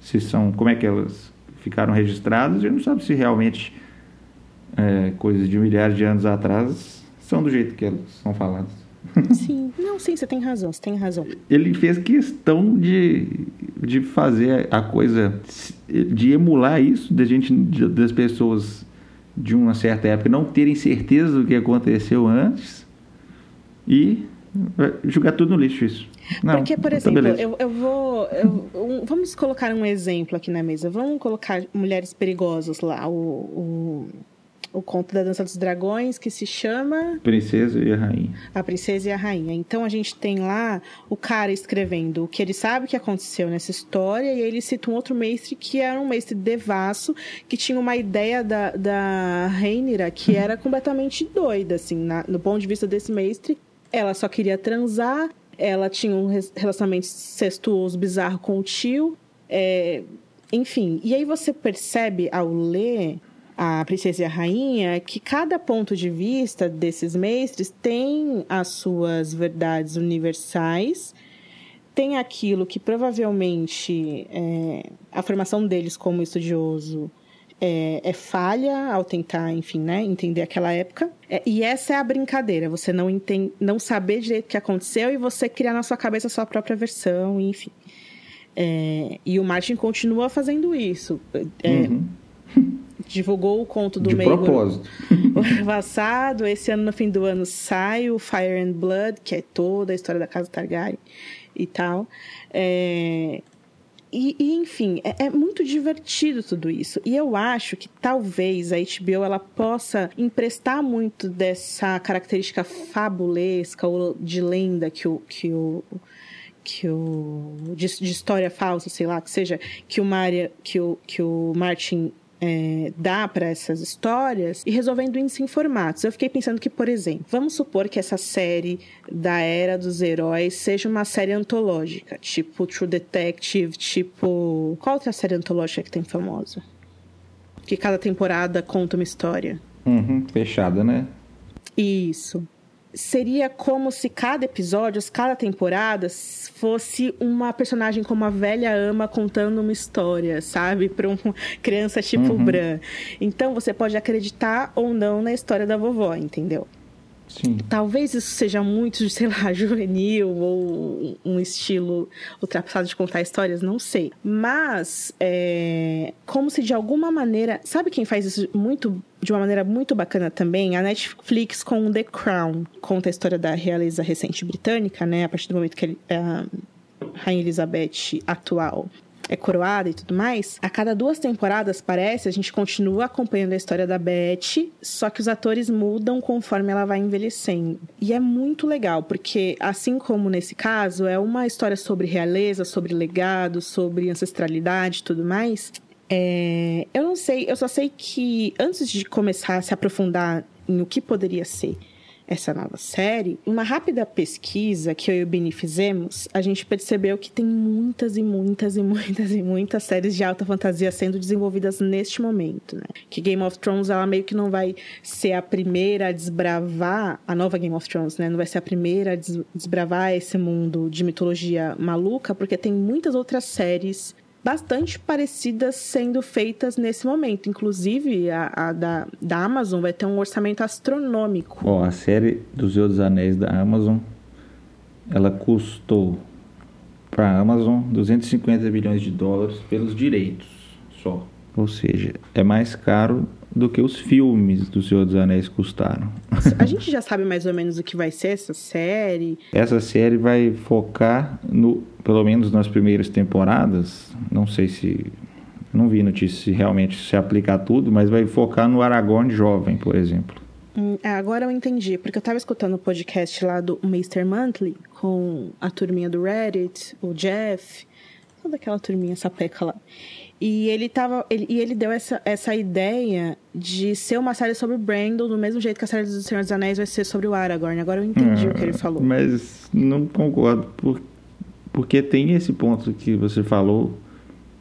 se são, como é que elas ficaram registradas, a gente não sabe se realmente é, coisas de milhares de anos atrás são do jeito que elas são faladas. Sim, não, sim, você tem razão, você tem razão. Ele fez questão de, de fazer a coisa, de emular isso, da gente, das pessoas de uma certa época não terem certeza do que aconteceu antes e jogar tudo no lixo isso. Não, Porque, por então exemplo, eu, eu vou. Eu, um, vamos colocar um exemplo aqui na mesa. Vamos colocar Mulheres Perigosas lá, o, o, o conto da Dança dos Dragões, que se chama. Princesa e a Rainha. A Princesa e a Rainha. Então a gente tem lá o cara escrevendo o que ele sabe que aconteceu nessa história, e ele cita um outro mestre que era um mestre devasso, que tinha uma ideia da, da Reinira que era completamente doida, assim, na, no ponto de vista desse mestre ela só queria transar, ela tinha um relacionamento incestuoso bizarro com o tio, é, enfim. E aí você percebe ao ler a Princesa e a Rainha que cada ponto de vista desses mestres tem as suas verdades universais, tem aquilo que provavelmente é, a formação deles como estudioso é, é, falha ao tentar, enfim, né, entender aquela época. É, e essa é a brincadeira, você não, entende, não saber direito o que aconteceu e você criar na sua cabeça a sua própria versão, enfim. É, e o Martin continua fazendo isso. É, uhum. Divulgou o conto do De meio propósito. o passado. Esse ano, no fim do ano, sai o Fire and Blood, que é toda a história da Casa Targaryen. e tal. É, e, e, enfim, é, é, muito divertido tudo isso. E eu acho que talvez a HBO ela possa emprestar muito dessa característica fabulesca ou de lenda que o, que o que o de, de, história falsa, sei lá, que seja que o Maria, que o que o Martin é, dá para essas histórias e resolvendo isso em formatos. Eu fiquei pensando que, por exemplo, vamos supor que essa série da Era dos Heróis seja uma série antológica, tipo True Detective, tipo. Qual outra série antológica que tem famosa? Que cada temporada conta uma história. Uhum, fechada, né? Isso seria como se cada episódio, cada temporada, fosse uma personagem como a velha ama contando uma história, sabe? Para uma criança tipo uhum. Bran. Então você pode acreditar ou não na história da vovó, entendeu? Sim. Talvez isso seja muito, sei lá, juvenil ou um estilo ultrapassado de contar histórias, não sei. Mas, é, como se de alguma maneira. Sabe quem faz isso muito de uma maneira muito bacana também, a Netflix com The Crown conta a história da realeza recente britânica, né? A partir do momento que a Rainha Elizabeth atual é coroada e tudo mais, a cada duas temporadas, parece, a gente continua acompanhando a história da Beth, só que os atores mudam conforme ela vai envelhecendo. E é muito legal, porque assim como nesse caso, é uma história sobre realeza, sobre legado, sobre ancestralidade e tudo mais. É, eu não sei, eu só sei que antes de começar a se aprofundar em o que poderia ser essa nova série, uma rápida pesquisa que eu e o Bini fizemos, a gente percebeu que tem muitas e muitas e muitas e muitas séries de alta fantasia sendo desenvolvidas neste momento, né? Que Game of Thrones, ela meio que não vai ser a primeira a desbravar, a nova Game of Thrones, né? Não vai ser a primeira a desbravar esse mundo de mitologia maluca, porque tem muitas outras séries bastante parecidas sendo feitas nesse momento. Inclusive, a, a da, da Amazon vai ter um orçamento astronômico. A série dos Senhor dos Anéis da Amazon, ela custou para a Amazon 250 bilhões de dólares pelos direitos só. Ou seja, é mais caro do que os filmes do Senhor dos Anéis custaram. A gente já sabe mais ou menos o que vai ser essa série. Essa série vai focar no, pelo menos nas primeiras temporadas, não sei se não vi notícia se realmente se aplica a tudo, mas vai focar no Aragorn jovem, por exemplo. Hum, é, agora eu entendi, porque eu estava escutando o podcast lá do Mr. Monthly com a turminha do Reddit, o Jeff, toda aquela turminha sapeca lá. E ele tava. Ele, e ele deu essa, essa ideia de ser uma série sobre o Brandon, do mesmo jeito que a série do Senhor dos Anéis vai ser sobre o Aragorn. Agora eu entendi o que ele falou. Mas não concordo, por, porque tem esse ponto que você falou,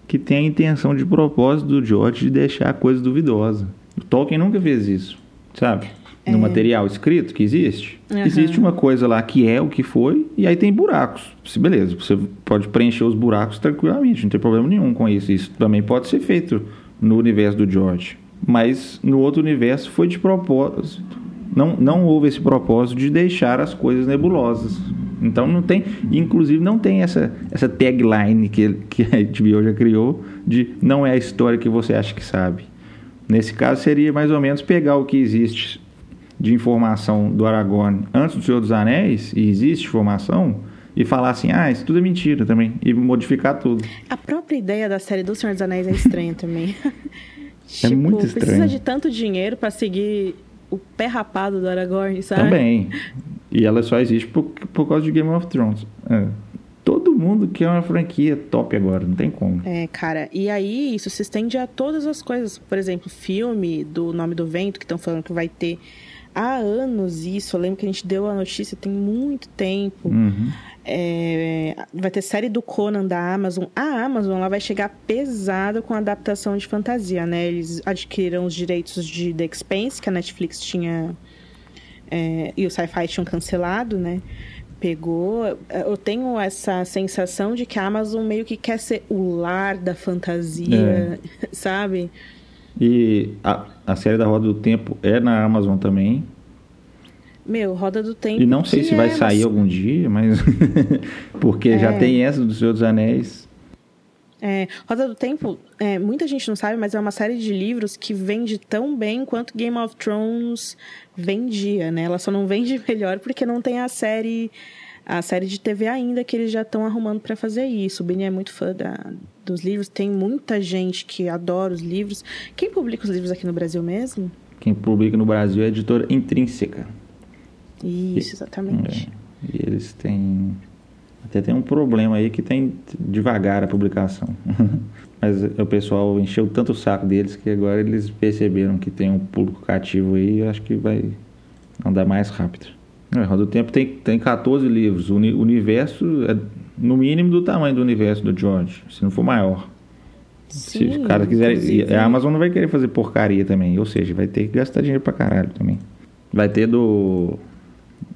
que tem a intenção de propósito do George de deixar a coisa duvidosa. O Tolkien nunca fez isso, sabe? No é. material escrito que existe, uhum. existe uma coisa lá que é o que foi, e aí tem buracos. Beleza, você pode preencher os buracos tranquilamente, não tem problema nenhum com isso. Isso também pode ser feito no universo do George. Mas no outro universo foi de propósito. Não, não houve esse propósito de deixar as coisas nebulosas. Então não tem, inclusive não tem essa, essa tagline que, que a HBO já criou de não é a história que você acha que sabe. Nesse caso seria mais ou menos pegar o que existe de informação do Aragorn antes do Senhor dos Anéis, e existe informação, e falar assim, ah, isso tudo é mentira também, e modificar tudo. A própria ideia da série do Senhor dos Anéis é estranha também. é tipo, muito estranho. Precisa de tanto dinheiro para seguir o pé rapado do Aragorn, sabe? Também. E ela só existe por, por causa de Game of Thrones. É. Todo mundo quer uma franquia top agora, não tem como. É, cara. E aí, isso se estende a todas as coisas. Por exemplo, filme do Nome do Vento, que estão falando que vai ter há anos isso. Eu lembro que a gente deu a notícia tem muito tempo. Uhum. É, vai ter série do Conan da Amazon. A Amazon ela vai chegar pesado com a adaptação de fantasia, né? Eles adquiriram os direitos de The Expanse, que a Netflix tinha. É, e o Sci-Fi tinham cancelado, né? Pegou. Eu tenho essa sensação de que a Amazon meio que quer ser o lar da fantasia, é. sabe? E a, a série da Roda do Tempo é na Amazon também. Meu, Roda do Tempo. E não sei se é, vai sair algum dia, mas. Porque é. já tem essa do Senhor dos Anéis. É, Roda do Tempo, é, muita gente não sabe, mas é uma série de livros que vende tão bem quanto Game of Thrones vendia, né? Ela só não vende melhor porque não tem a série a série de TV ainda que eles já estão arrumando para fazer isso. O Bini é muito fã da, dos livros, tem muita gente que adora os livros. Quem publica os livros aqui no Brasil mesmo? Quem publica no Brasil é a editora Intrínseca. Isso, exatamente. É, e eles têm. Até tem um problema aí que tem devagar a publicação. Mas o pessoal encheu tanto o saco deles que agora eles perceberam que tem um público cativo aí e acho que vai andar mais rápido. É, Roda do Tempo tem, tem 14 livros. O universo é no mínimo do tamanho do universo do George, se não for maior. Sim, se os caras quiserem. A Amazon não vai querer fazer porcaria também. Ou seja, vai ter que gastar dinheiro pra caralho também. Vai ter do.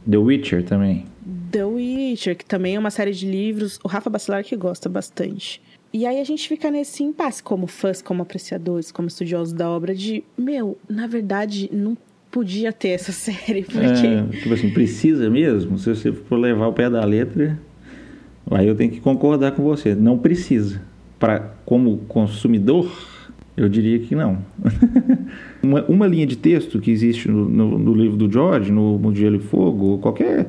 The Witcher também. The Witcher, que também é uma série de livros. O Rafa Bacelar que gosta bastante. E aí a gente fica nesse impasse como fãs, como apreciadores, como estudiosos da obra, de, meu, na verdade, não podia ter essa série, porque. É, tipo assim, precisa mesmo? Se você for levar o pé da letra, aí eu tenho que concordar com você. Não precisa. Pra, como consumidor, eu diria que não. uma, uma linha de texto que existe no, no- no livro do George, no Mundo de e Fogo, qualquer.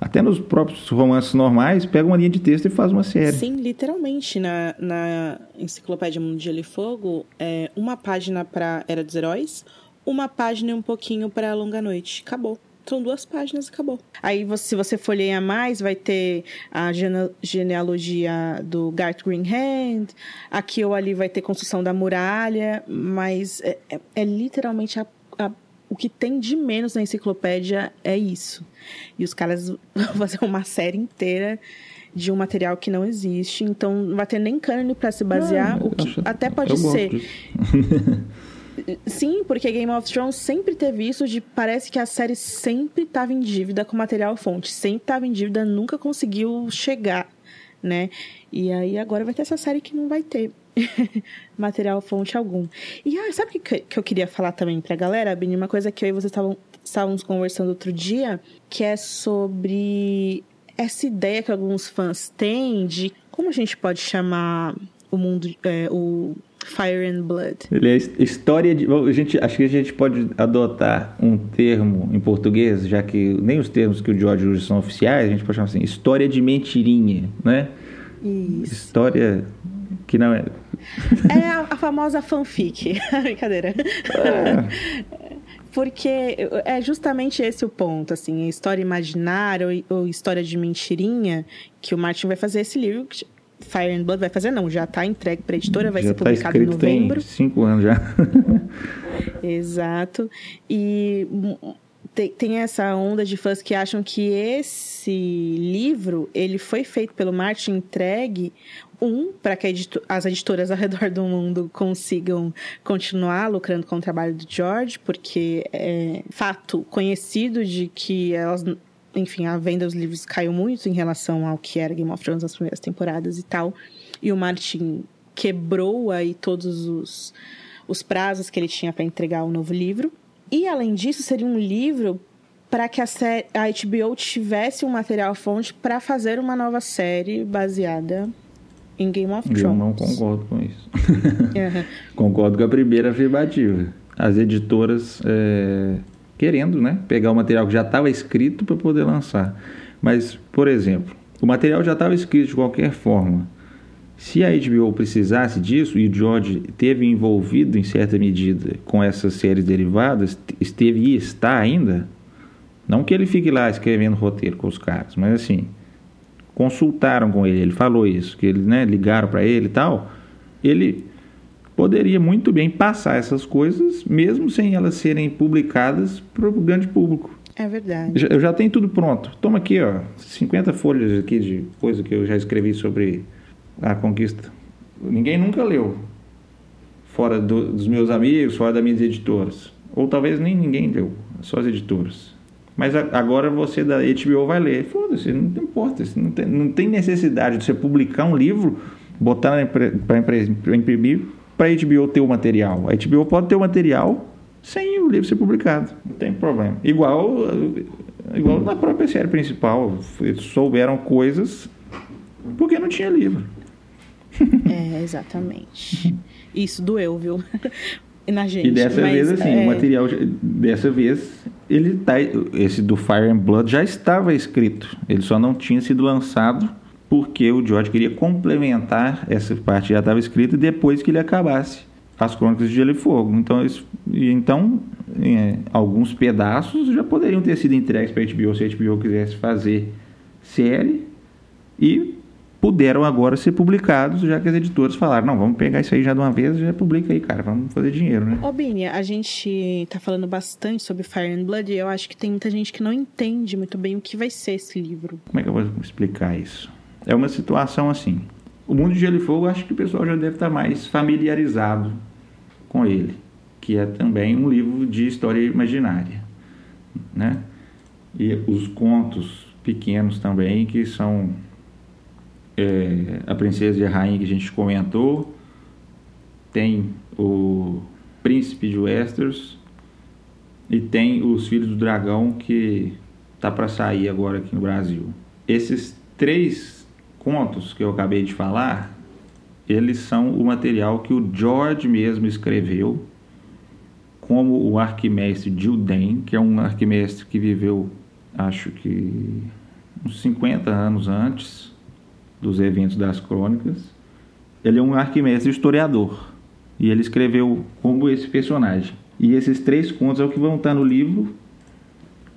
Até nos próprios romances normais, pega uma linha de texto e faz uma série. Sim, literalmente, na, na Enciclopédia Mundo de Gelo e Fogo, é uma página para Era dos Heróis, uma página e um pouquinho para Longa Noite. Acabou. São duas páginas e acabou. Aí, você- se você folheia mais, vai ter a gene- genealogia do Garth Greenhand, aqui ou ali vai ter construção da muralha, mas é, é- é literalmente a- a- o que tem de menos na enciclopédia é isso. E os caras vão fazer uma série inteira de um material que não existe, então não vai ter nem cânone para se basear, Ah, o que até pode ser. Sim, porque Game of Thrones sempre teve isso de parece que a série sempre estava em dívida com material fonte, sempre estava em dívida, nunca conseguiu chegar, né? E aí agora vai ter essa série que não vai ter material fonte algum. E ah, sabe o que, que eu queria falar também pra galera, Bini? Uma coisa que eu e vocês estávamos conversando outro dia, que é sobre essa ideia que alguns fãs têm de como a gente pode chamar o mundo, é, o Fire and Blood. Ele é his- história de. bom, A gente, acho que a gente pode adotar um termo em português, já que nem os termos que o George usa são oficiais, a gente pode chamar assim, história de mentirinha, né? Isso. História que não é. É a, a famosa fanfic. Brincadeira. Porque é justamente esse o ponto, assim, história imaginária ou, ou história de mentirinha que o Martin vai fazer esse livro. Fire and Blood vai fazer, não, já está entregue para a editora, vai já ser tá publicado em escrito tem novembro. cinco anos já. Exato. E tem, tem essa onda de fãs que acham que esse livro ele foi feito pelo Martin entregue um para que as editoras ao redor do mundo consigam continuar lucrando com o trabalho do George, porque é fato conhecido de que elas enfim, a venda dos livros caiu muito em relação ao que era Game of Thrones nas primeiras temporadas e tal. E o Martin quebrou aí todos os, os prazos que ele tinha para entregar o novo livro. E além disso, seria um livro para que a, sé- a HBO tivesse um material fonte para fazer uma nova série baseada em Game of Thrones. Eu não concordo com isso. Aham. Concordo com a primeira afirmativa. As editoras é, querendo né, pegar o material que já estava escrito para poder lançar. Mas, por exemplo, o material já estava escrito de qualquer forma. Se a HBO precisasse disso, e o George esteve envolvido em certa medida com essas séries derivadas, esteve e está ainda, não que ele fique lá escrevendo roteiro com os caras, mas assim, consultaram com ele, ele falou isso, que eles né, ligaram para ele e tal, ele poderia muito bem passar essas coisas, mesmo sem elas serem publicadas para o grande público. É verdade. Eu já tenho tudo pronto. Toma aqui, ó, 50 folhas aqui de coisa que eu já escrevi sobre a conquista. Ninguém nunca leu, fora do- dos meus amigos, fora das minhas editoras. Ou talvez nem ninguém leu, só as editoras. Mas a- agora você da HBO vai ler. Foda-se, não importa. Não tem, não tem necessidade de você publicar um livro, botar para imprimir, para a HBO ter o material. A HBO pode ter o material sem o livro ser publicado. Não tem problema. Igual, igual na própria série principal. Souberam coisas porque não tinha livro. É, exatamente. Isso doeu, viu? na gente. E dessa mas, vez, assim, é... o material, dessa vez, ele tá, esse do Fire and Blood já estava escrito. Ele só não tinha sido lançado porque o George queria complementar essa parte que já estava escrita depois que ele acabasse as Crônicas de Gelo e Fogo. Então, isso, então é, alguns pedaços já poderiam ter sido entregues para a HBO se a HBO quisesse fazer série e puderam agora ser publicados, já que as editoras falaram, não, vamos pegar isso aí já de uma vez, já publica aí, cara, vamos fazer dinheiro, né? Ô, Bini, a gente tá falando bastante sobre Fire and Blood e eu acho que tem muita gente que não entende muito bem o que vai ser esse livro. Como é que eu vou explicar isso? É uma situação assim, o Mundo de Gelo e Fogo, acho que o pessoal já deve estar mais familiarizado com ele, que é também um livro de história imaginária, né? E os contos pequenos também, que são é, a Princesa e a Rainha que a gente comentou, tem o Príncipe de Westeros e tem os Filhos do Dragão que tá para sair agora aqui no Brasil. Esses três contos que eu acabei de falar, eles são o material que o George mesmo escreveu como o arquimestre Gilden, que é um arquimestre que viveu, acho que uns 50 anos antes dos eventos das crônicas. Ele é um arquimestre historiador e ele escreveu como esse personagem. E esses três contos é o que vão estar no livro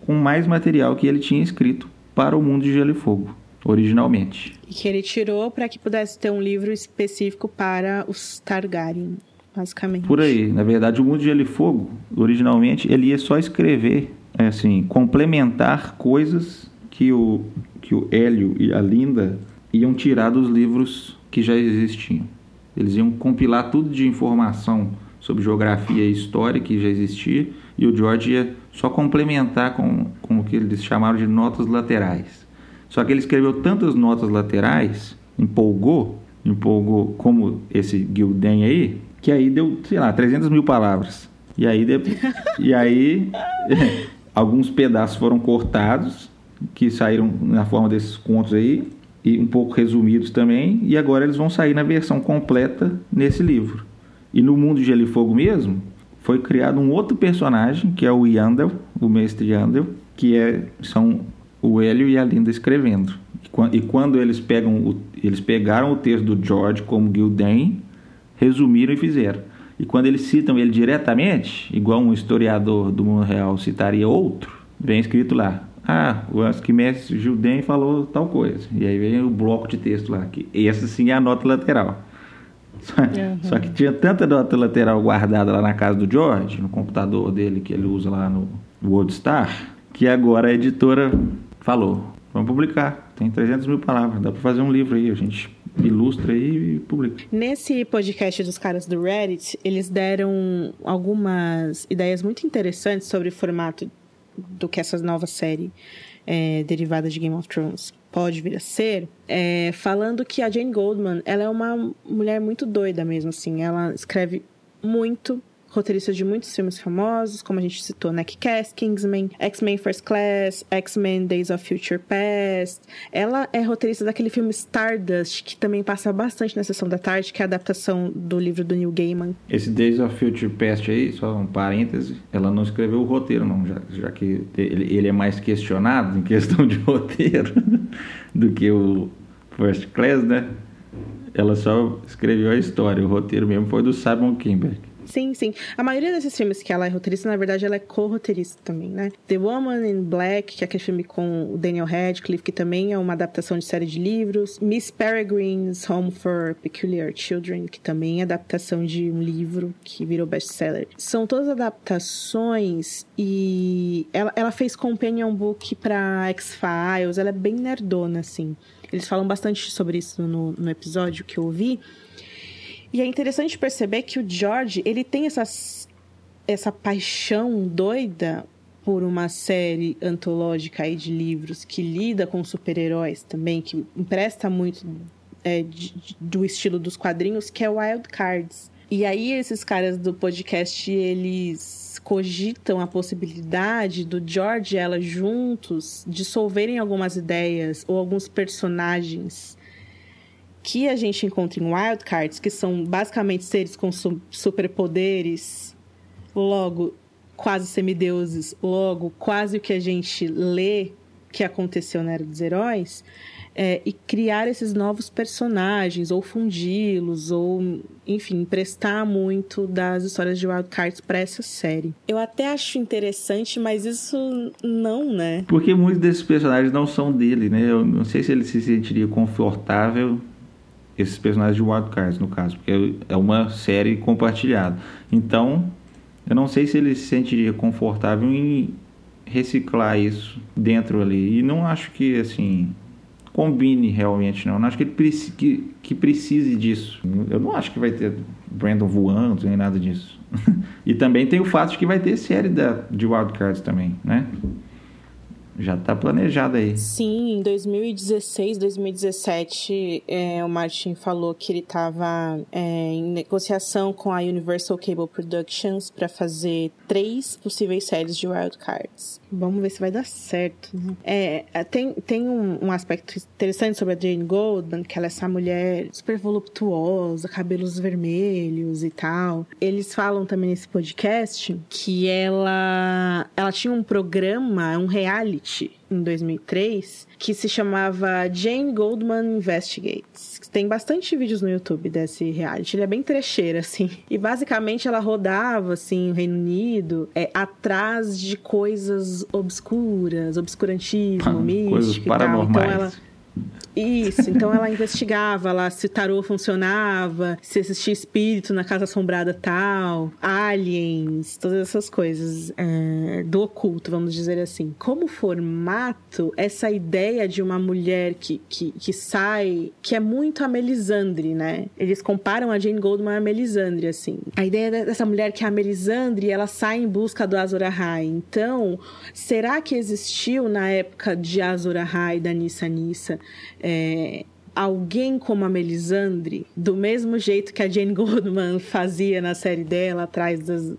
com mais material que ele tinha escrito para o mundo de Gelo e Fogo, originalmente. E que ele tirou para que pudesse ter um livro específico para os Targaryen, basicamente. Por aí. Na verdade, o mundo de Gelo e Fogo, originalmente, ele ia só escrever, assim, complementar coisas que o, que o Hélio e a Linda iam tirar dos livros que já existiam. Eles iam compilar tudo de informação sobre geografia e história que já existia e o George ia só complementar com, com o que eles chamaram de notas laterais. Só que ele escreveu tantas notas laterais, empolgou, empolgou como esse Gilden aí, que aí deu, sei lá, 300 mil palavras. E aí, de, e aí alguns pedaços foram cortados, que saíram na forma desses contos aí, e um pouco resumidos também, e agora eles vão sair na versão completa nesse livro. E no mundo de Gelo e Fogo mesmo, foi criado um outro personagem, que é o Yandel, o mestre Yandel, que é, são o Hélio e a Linda escrevendo. E quando eles pegam o, eles pegaram o texto do George como Gilden, resumiram e fizeram. E quando eles citam ele diretamente, igual um historiador do mundo real citaria outro, vem escrito lá: ah, o arquimestre Gilden falou tal coisa. E aí vem o bloco de texto lá. Que essa sim é a nota lateral. Só, uhum. só, que tinha tanta nota lateral guardada lá na casa do George, no computador dele que ele usa lá no WorldStar, que agora a editora falou: vamos publicar. Tem 300 mil palavras, dá para fazer um livro aí, a gente ilustra aí e publica. Nesse podcast dos caras do Reddit, eles deram algumas ideias muito interessantes sobre o formato do que essa nova série é, derivada de Game of Thrones pode vir a ser, é, falando que a Jane Goldman ela é uma mulher muito doida mesmo, assim. Ela escreve muito, roteirista de muitos filmes famosos, como a gente citou, Neckcast, Kingsman, X-Men First Class, X-Men Days of Future Past. Ela é roteirista daquele filme Stardust, que também passa bastante na sessão da tarde, que é a adaptação do livro do Neil Gaiman. Esse Days of Future Past aí, só um parêntese, ela não escreveu o roteiro, não, já, já que ele, ele é mais questionado em questão de roteiro do que o First Class, né? Ela só escreveu a história, o roteiro mesmo foi do Simon Kinberg. Sim, sim. A maioria desses filmes que ela é roteirista, na verdade, ela é co-roteirista também, né? The Woman in Black, que é aquele filme com o Daniel Radcliffe, que também é uma adaptação de série de livros. Miss Peregrine's Home for Peculiar Children, que também é adaptação de um livro que virou best-seller. São todas adaptações e ela, ela fez companion book pra X-Files, ela é bem nerdona, assim. Eles falam bastante sobre isso no, no episódio que eu ouvi. E é interessante perceber que o George, ele tem essas, essa paixão doida por uma série antológica aí de livros que lida com super-heróis também, que empresta muito é, de, do estilo dos quadrinhos, que é Wild Cards. E aí esses caras do podcast, eles cogitam a possibilidade do George e ela juntos dissolverem algumas ideias ou alguns personagens que a gente encontra em Wildcards, que são basicamente seres com su superpoderes logo quase semideuses, logo quase o que a gente lê que aconteceu na Era dos Heróis, é, e criar esses novos personagens, ou fundi-los, ou, enfim, emprestar muito das histórias de Wild Cards para essa série. Eu até acho interessante, mas isso não, né? Porque muitos desses personagens não são dele, né? Eu não sei se ele se sentiria confortável esses personagens de Wild Cards, no caso, porque é uma série compartilhada. Então, eu não sei se ele se sentiria confortável em reciclar isso dentro ali. E não acho que, assim, combine realmente, não. Não acho que ele que, que precise disso. Eu não acho que vai ter Brandon voando, nem nada disso. e também tem o fato de que vai ter série da, de Wildcards também, né? Já está planejado aí. Sim, em 2016, 2017, é, o Martin falou que ele estava é, em negociação com a Universal Cable Productions para fazer três possíveis séries de Wild Cards. Vamos ver se vai dar certo. É, é, tem tem um, um, aspecto interessante sobre a Jane Goldman, que ela é essa mulher super voluptuosa, cabelos vermelhos e tal. Eles falam também nesse podcast que ela, ela tinha um programa, um reality em 2003 que se chamava Jane Goldman Investigates. Tem bastante vídeos no YouTube desse reality. Ele é bem trecheiro, assim. E basicamente ela rodava, assim, o Reino Unido é, atrás de coisas obscuras, obscurantismo, místico coisas e tal. Então ela isso, então ela investigava lá se o tarô funcionava, se existia espírito na casa assombrada tal, aliens, todas essas coisas é, do oculto, vamos dizer assim. Como formato, essa ideia de uma mulher que, que, que sai, que é muito a Melisandre, né? Eles comparam a Jane Goldman a Melisandre, assim. A ideia dessa mulher que é a Melisandre, ela sai em busca do Azor Ahai. Então, será que existiu na época de Azor Ahai, da Nissa Nissa, é, alguém como a Melisandre, do mesmo jeito que a Jane Goldman fazia na série dela, atrás das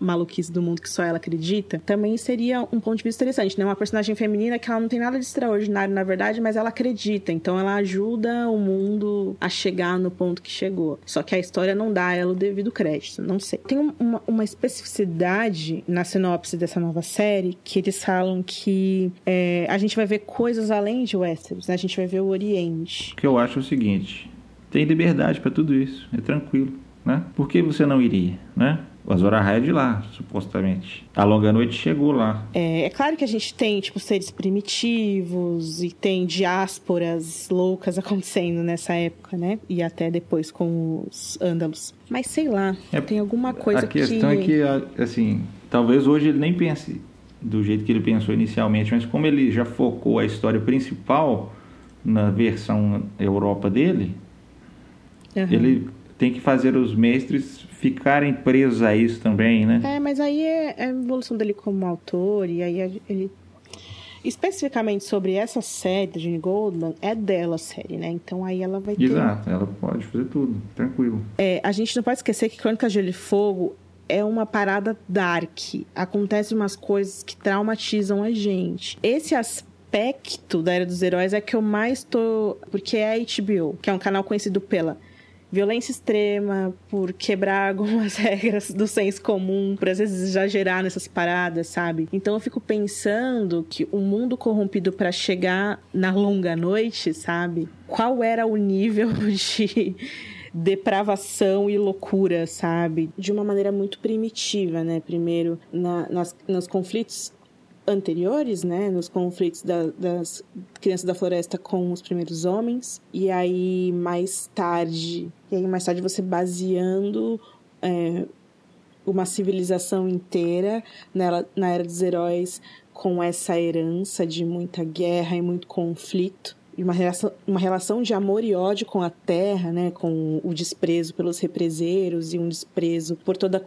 maluquices do mundo que só ela acredita, também seria um ponto de vista interessante, né? Uma personagem feminina que ela não tem nada de extraordinário, na verdade, mas ela acredita, então ela ajuda o mundo a chegar no ponto que chegou. Só que a história não dá a ela o devido crédito, não sei. Tem uma, uma especificidade na sinopse dessa nova série que eles falam que é, a gente vai ver coisas além de Westeros, né? A gente vai ver o Oriente que eu acho é o seguinte: tem liberdade para tudo isso, é tranquilo, né? Por que você não iria, né? O Azor Ahai é de lá, supostamente. A longa noite chegou lá. É, é, claro que a gente tem, tipo, seres primitivos e tem diásporas loucas acontecendo nessa época, né? E até depois com os ândalos. Mas sei lá, é, tem alguma coisa que... A questão que... é que, assim, talvez hoje ele nem pense do jeito que ele pensou inicialmente, mas como ele já focou a história principal na versão Europa dele, uhum. ele tem que fazer os mestres ficarem presos a isso também, né? É, mas aí é, é a evolução dele como autor, e aí ele. Especificamente sobre essa série da Jane Goldman, é dela a série, né? Então aí ela vai ter. Exato, ela pode fazer tudo, tranquilo. É, a gente não pode esquecer que Crônica de Gelo e Fogo é uma parada dark. Acontecem umas coisas que traumatizam a gente. Esse aspecto aspecto da Era dos Heróis é que eu mais tô. Porque é a HBO, que é um canal conhecido pela violência extrema, por quebrar algumas regras do senso comum, por às vezes exagerar nessas paradas, sabe? Então eu fico pensando que o mundo corrompido para chegar na longa noite, sabe? Qual era o nível de depravação e loucura, sabe? De uma maneira muito primitiva, né? Primeiro, na, nas, nos conflitos anteriores, né, nos conflitos da, das crianças da floresta com os primeiros homens, e aí mais tarde, e aí mais tarde você baseando é, uma civilização inteira nela, na era dos heróis com essa herança de muita guerra e muito conflito e uma relação, uma relação de amor e ódio com a terra, né, com o desprezo pelos represeiros e um desprezo por toda a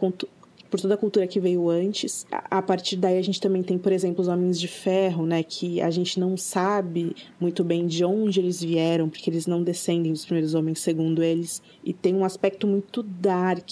por toda a cultura que veio antes. A partir daí a gente também tem, por exemplo, os Homens de Ferro, né, que a gente não sabe muito bem de onde eles vieram, porque eles não descendem dos primeiros homens, segundo eles, e tem um aspecto muito dark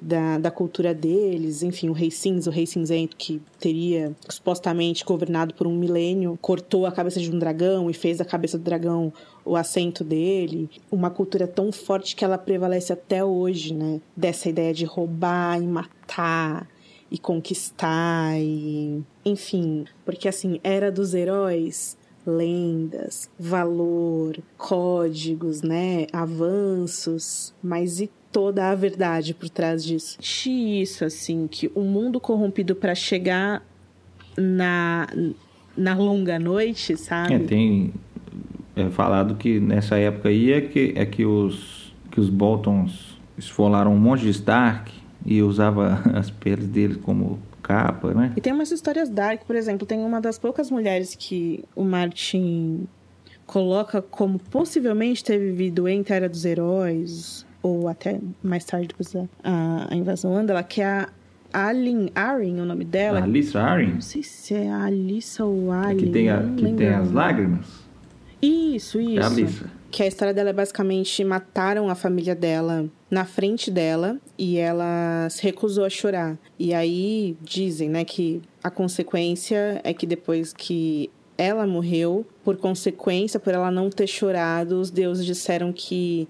da, da cultura deles, enfim, o Rei Cinza, o Rei Cinzento, que teria supostamente governado por um milênio, cortou a cabeça de um dragão e fez da cabeça do dragão o assento dele, uma cultura tão forte que ela prevalece até hoje, né? Dessa ideia de roubar e matar e conquistar e enfim, porque assim, era dos heróis, lendas, valor, códigos, né, avanços, mas e toda a verdade por trás disso? Isso assim, que o um mundo corrompido para chegar na na longa noite, sabe? É, tem é falado que nessa época aí é que é que os que os Boltons esfolaram um monte de Stark e usava as peles deles como capa, né? E tem umas histórias dark, por exemplo, tem uma das poucas mulheres que o Martin coloca como possivelmente ter vivido entre a Era dos Heróis, ou até mais tarde depois da a, a invasão Andala, que é a Alin Arin, o nome dela. Alissa Arin? Não sei se é a Alissa ou a É que tem, a, que tem as lágrimas? Isso, isso. É a Alissa. Que a história dela é basicamente mataram a família dela na frente dela e ela se recusou a chorar. E aí dizem, né, que a consequência é que depois que ela morreu, por consequência, por ela não ter chorado, os deuses disseram que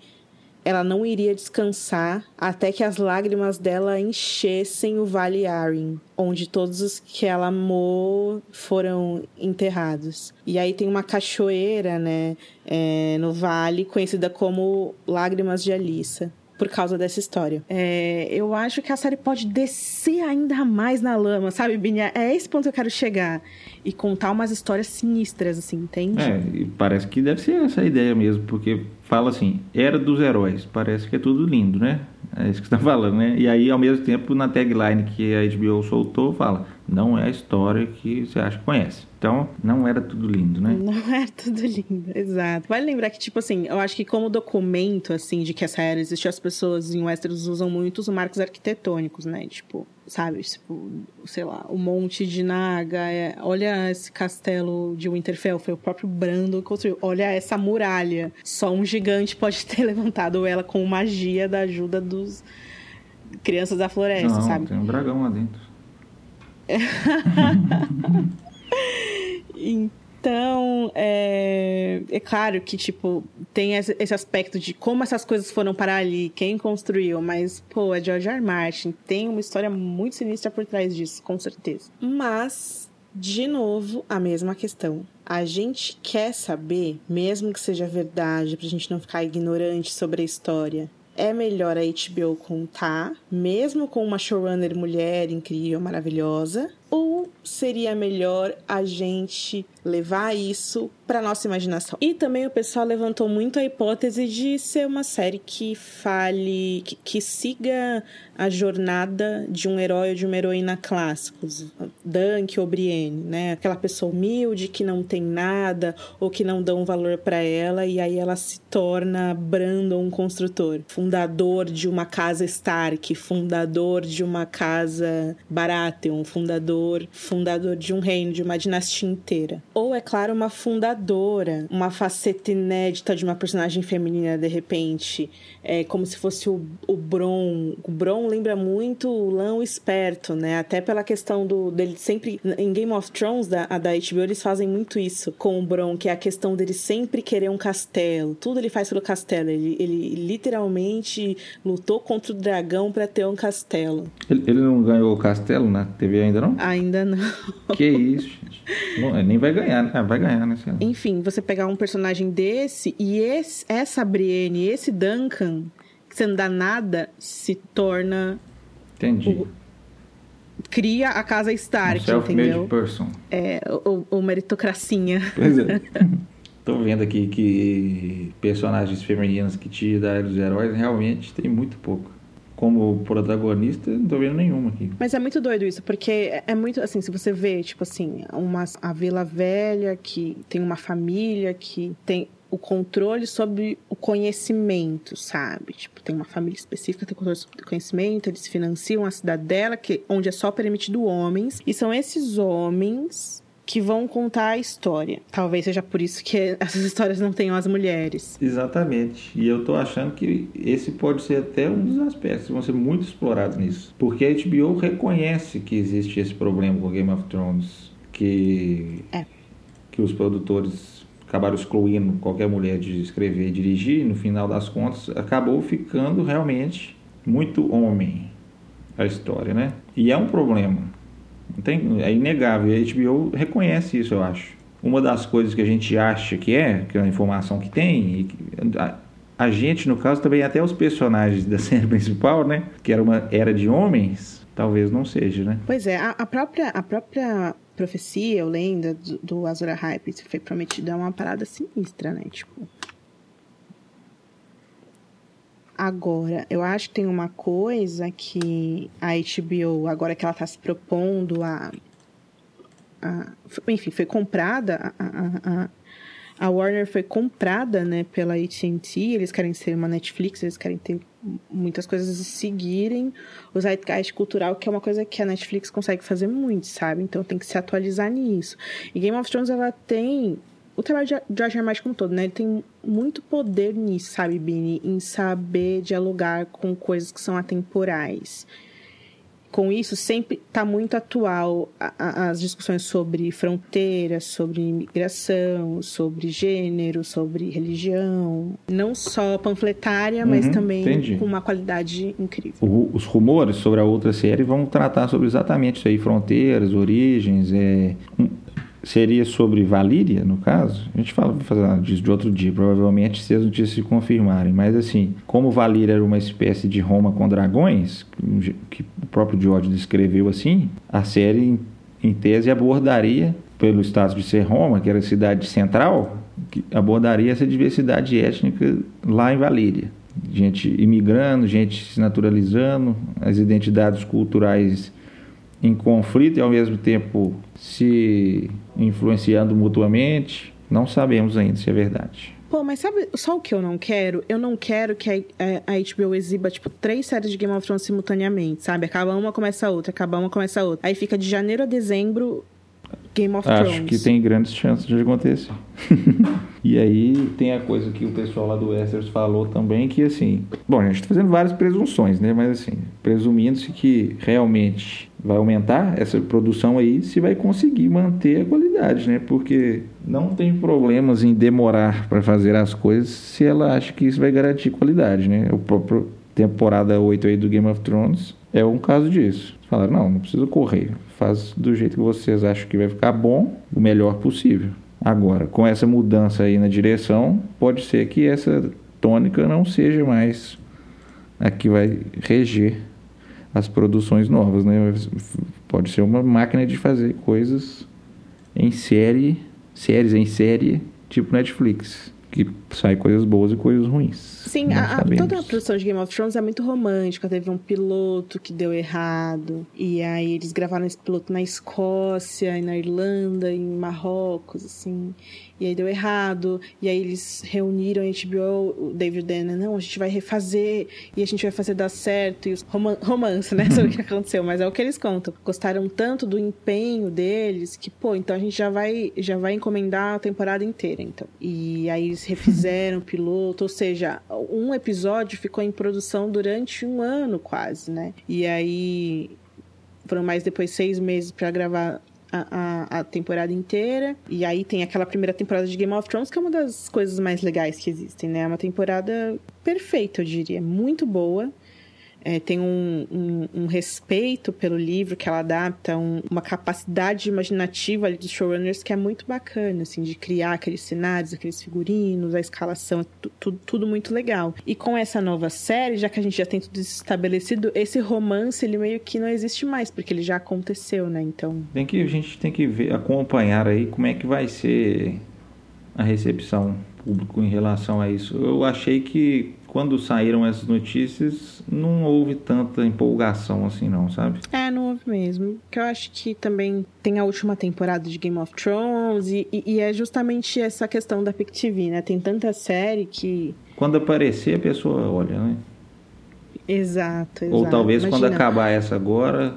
ela não iria descansar até que as lágrimas dela enchessem o Vale Arin, onde todos os que ela amou foram enterrados. E aí tem uma cachoeira, né, é, no vale, conhecida como Lágrimas de Alissa por causa dessa história. É, eu acho que a série pode descer ainda mais na lama, sabe, Binha? É esse ponto que eu quero chegar. E contar umas histórias sinistras, assim, entende? É, parece que deve ser essa a ideia mesmo, porque fala assim, era dos heróis, parece que é tudo lindo, né? É isso que você tá falando, né? E aí, ao mesmo tempo, na tagline que a HBO soltou, fala, não é a história que você acha que conhece. Então, não era tudo lindo, né? Não era tudo lindo, exato. Vale lembrar que, tipo assim, eu acho que como documento, assim, de que essa era existiu, as pessoas em Westeros usam muito os marcos arquitetônicos, né? Tipo, sabe? Tipo, sei lá, o Monte de Naga, é, olha esse castelo de Winterfell, foi o próprio Brando que construiu. Olha essa muralha, só um gigante pode ter levantado ela com magia da ajuda dos crianças da floresta, não, sabe? tem um dragão lá dentro. Então, é, é claro que, tipo, tem esse aspecto de como essas coisas foram para ali, quem construiu, mas, pô, é George R. R. Martin, tem uma história muito sinistra por trás disso, com certeza. Mas, de novo, a mesma questão. A gente quer saber, mesmo que seja verdade, pra gente não ficar ignorante sobre a história, é melhor a HBO contar, mesmo com uma showrunner mulher incrível, maravilhosa, ou seria melhor a gente levar isso para nossa imaginação? E também o pessoal levantou muito a hipótese de ser uma série que fale, que, que siga a jornada de um herói ou de uma heroína clássicos, Dunk ou Brienne, né? Aquela pessoa humilde que não tem nada ou que não dão valor para ela e aí ela se torna Brandon um construtor, fundador de uma casa Stark, fundador de uma casa Baratheon, fundador, fundador de um reino, de uma dinastia inteira. Ou é claro, uma fundadora, uma faceta inédita de uma personagem feminina de repente, é como se fosse o, o Bron. O Bron lembra muito o Lão esperto, né? Até pela questão do dele sempre em Game of Thrones da, da HBO eles fazem muito isso com o Bron, que é a questão dele sempre querer um castelo. Tudo ele faz pelo castelo. Ele, ele literalmente lutou contra o dragão para ter um castelo. Ele, ele, não ganhou o castelo na TV ainda não? Ainda não. Que isso, gente. Bom, nem vai ganhar, né? Vai ganhar, né? Enfim, você pegar um personagem desse e esse, essa Brienne, esse Duncan que você não dá nada, se torna. Entendi. O, cria a casa Stark, um entendeu? person. É, o, o meritocracinha. Pois é. Tô vendo aqui que personagens femininas que te da dos heróis realmente tem muito pouco. Como protagonista, não tô vendo nenhuma aqui. Mas é muito doido isso, porque é muito assim, se você vê, tipo assim, uma, a Vila Velha que tem uma família que tem o controle sobre o conhecimento, sabe? Tipo, tem uma família específica que tem controle sobre o conhecimento, eles financiam a cidadela, que, onde é só permitido homens, e são esses homens que vão contar a história. Talvez seja por isso que essas histórias não tenham as mulheres. Exatamente. E eu tô achando que esse pode ser até um dos aspectos que vão ser muito explorados nisso. Porque a HBO reconhece que existe esse problema com Game of Thrones. Que, é. que os produtores acabaram excluindo qualquer mulher de escrever e dirigir, e no final das contas acabou ficando realmente muito homem. a história, né? E é um problema. Tem, é inegável. E a HBO reconhece isso, eu acho. Uma das coisas que a gente acha que é, que é a informação que tem, a, a gente, no caso, também até os personagens da cena principal, né? Que era uma era de homens, talvez não seja, né? Pois é, a, a própria, a própria profecia ou lenda do, do Azura Hype foi prometida é uma parada sinistra, né? Tipo. Agora, eu acho que tem uma coisa que a HBO, agora que ela está se propondo a, a. enfim, foi comprada, a, a, a Warner foi comprada né, pela AT&T, eles querem ser uma Netflix, eles querem ter muitas coisas e seguirem o zeitgeist cultural, que é uma coisa que a Netflix consegue fazer muito, sabe? Então tem que se atualizar nisso. E Game of Thrones, ela tem... O trabalho de George R. Martin como todo, né? Ele tem muito poder nisso, sabe, Bini? Em saber dialogar com coisas que são atemporais com isso sempre está muito atual a, a, as discussões sobre fronteiras, sobre imigração, sobre gênero, sobre religião, não só panfletária, mas uhum, também entendi. com uma qualidade incrível. O, os rumores sobre a outra série vão tratar sobre exatamente isso aí, fronteiras, origens, é, seria sobre Valíria, no caso. A gente fala fazer disso de outro dia, provavelmente se as notícias se confirmarem. Mas assim, como Valíria era uma espécie de Roma com dragões, que o próprio George descreveu assim, a série, em tese, abordaria, pelo status de ser Roma, que era a cidade central, que abordaria essa diversidade étnica lá em Valíria. Gente imigrando, gente se naturalizando, as identidades culturais em conflito e ao mesmo tempo se influenciando mutuamente. Não sabemos ainda se é verdade. Pô, mas sabe só o que eu não quero? Eu não quero que a, a, HBO exiba, tipo, três séries de Game of Thrones simultaneamente, sabe? Acaba uma, começa a outra, acaba uma, começa a outra. Aí fica de janeiro a dezembro Game of Acho Thrones. Acho que tem grandes chances de acontecer. e aí tem a coisa que o pessoal lá do Westeros falou também, que assim... Bom, a gente está fazendo várias presunções, né? Mas assim, presumindo-se que realmente vai aumentar essa produção aí, se vai conseguir manter a qualidade, né? Porque não tem problemas em demorar para fazer as coisas se ela acha que isso vai garantir qualidade, né? O próprio temporada 8 aí do Game of Thrones é um caso disso. Falaram, não, não precisa correr. Faz do jeito que vocês acham que vai ficar bom, o melhor possível. Agora, com essa mudança aí na direção, pode ser que essa tônica não seja mais a que vai reger as produções novas, né? Pode ser uma máquina de fazer coisas em série, séries em série, tipo Netflix que sai coisas boas e coisas ruins. Sim, a, toda a produção de Game of Thrones é muito romântica. Teve um piloto que deu errado. E aí eles gravaram esse piloto na Escócia, e na Irlanda, em Marrocos, assim. E aí deu errado. E aí eles reuniram a HBO, o David Denner, não, a gente vai refazer e a gente vai fazer dar certo. E os roman romance, né? Sobre o que aconteceu, mas é o que eles contam. Gostaram tanto do empenho deles que, pô, então a gente já vai, já vai encomendar a temporada inteira, então. E aí eles refizeram o piloto, ou seja, um episódio ficou em produção durante um ano quase, né? E aí foram mais depois seis meses para gravar a, a, a, temporada inteira. E aí tem aquela primeira temporada de Game of Thrones, que é uma das coisas mais legais que existem, né? É uma temporada perfeita, eu diria. Muito boa é, tem um, um, um, respeito pelo livro que ela adapta, um, uma capacidade imaginativa ali dos showrunners que é muito bacana, assim, de criar aqueles cenários, aqueles figurinos, a escalação, é tudo, tudo muito legal. E com essa nova série, já que a gente já tem tudo estabelecido, esse romance ele meio que não existe mais, porque ele já aconteceu, né? Então. Tem que, a gente tem que ver, acompanhar aí como é que vai ser a recepção público em relação a isso. Eu achei que quando saíram essas notícias, não houve tanta empolgação assim, não, sabe? É, não houve mesmo. Que eu acho que também tem a última temporada de Game of Thrones e, e, e é justamente essa questão da Pick TV, né? Tem tanta série que. Quando aparecer, a pessoa olha, né? Exato, exato. Ou talvez Imagina. quando acabar essa agora,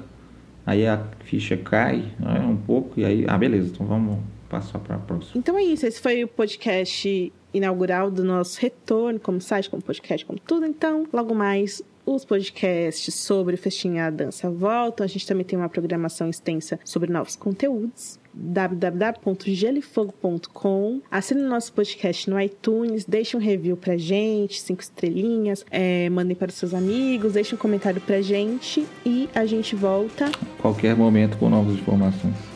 aí a ficha cai né, um pouco e aí, ah, beleza, então vamos passar para a próxima. Então é isso, esse foi o podcast inaugural do nosso retorno como site, como podcast, como tudo. Então, logo mais os podcasts sobre o a Dança voltam. A gente também tem uma programação extensa sobre novos conteúdos www.gelifogo.com. Assine nosso podcast no iTunes, deixe um review pra gente, cinco estrelinhas, é, mandem para os seus amigos, deixe um comentário pra gente e a gente volta. Qualquer momento com novas informações.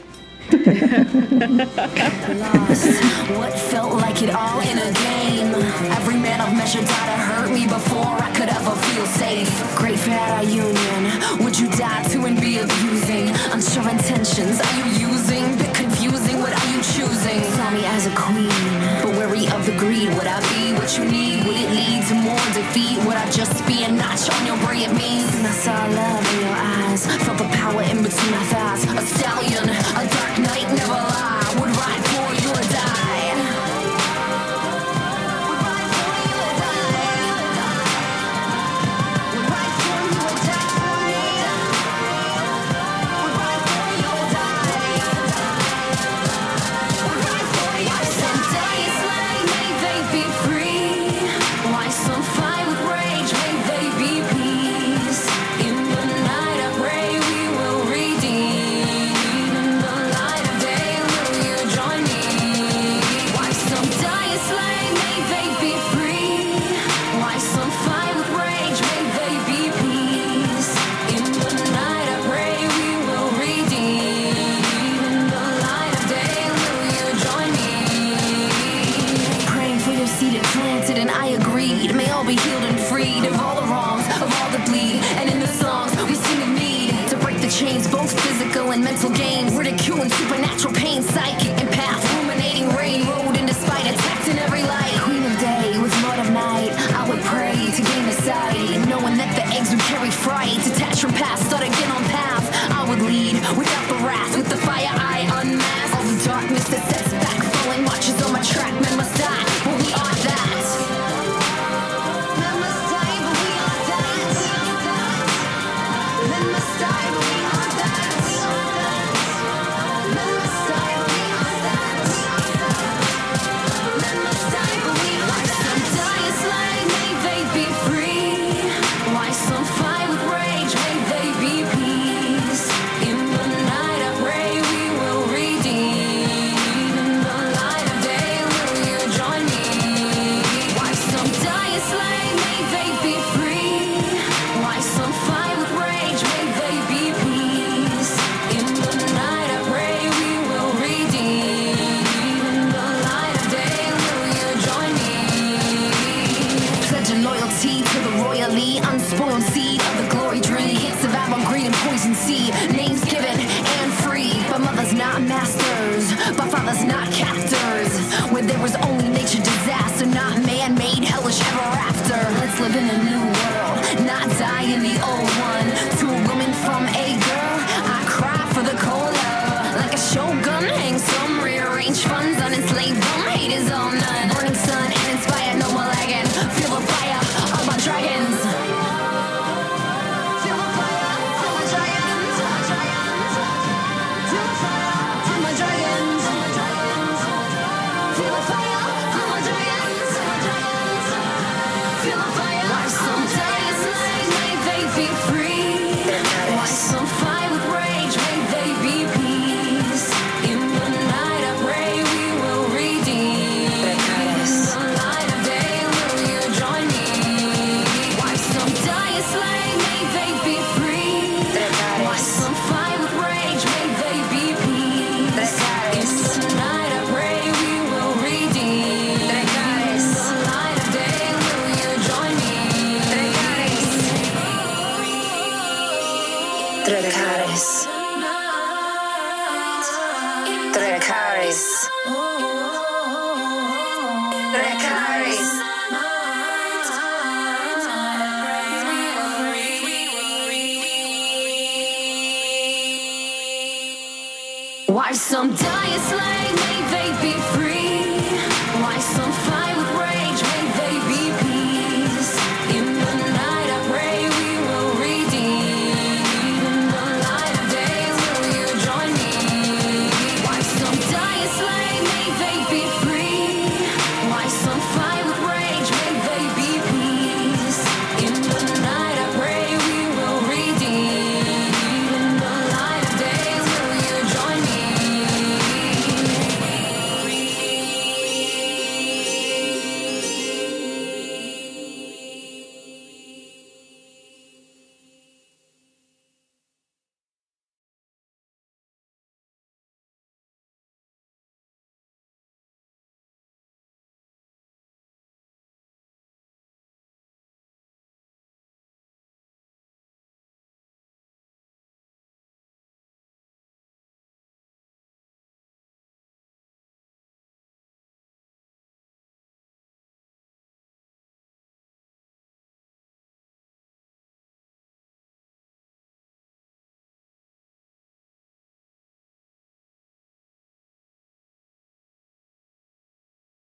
what felt like it all in a game. Every man I've measured died to hurt me before I could ever feel safe. Great for our union. Would you die to and be abusing? Unsure intentions. Are you using? Bit confusing. What are you choosing? Saw me as a queen, but wary of the greed. Would I be what you need? defeat would I just be a notch on your it means And I saw love in your eyes, felt the power in between my thighs. A stallion, a dark knight, never.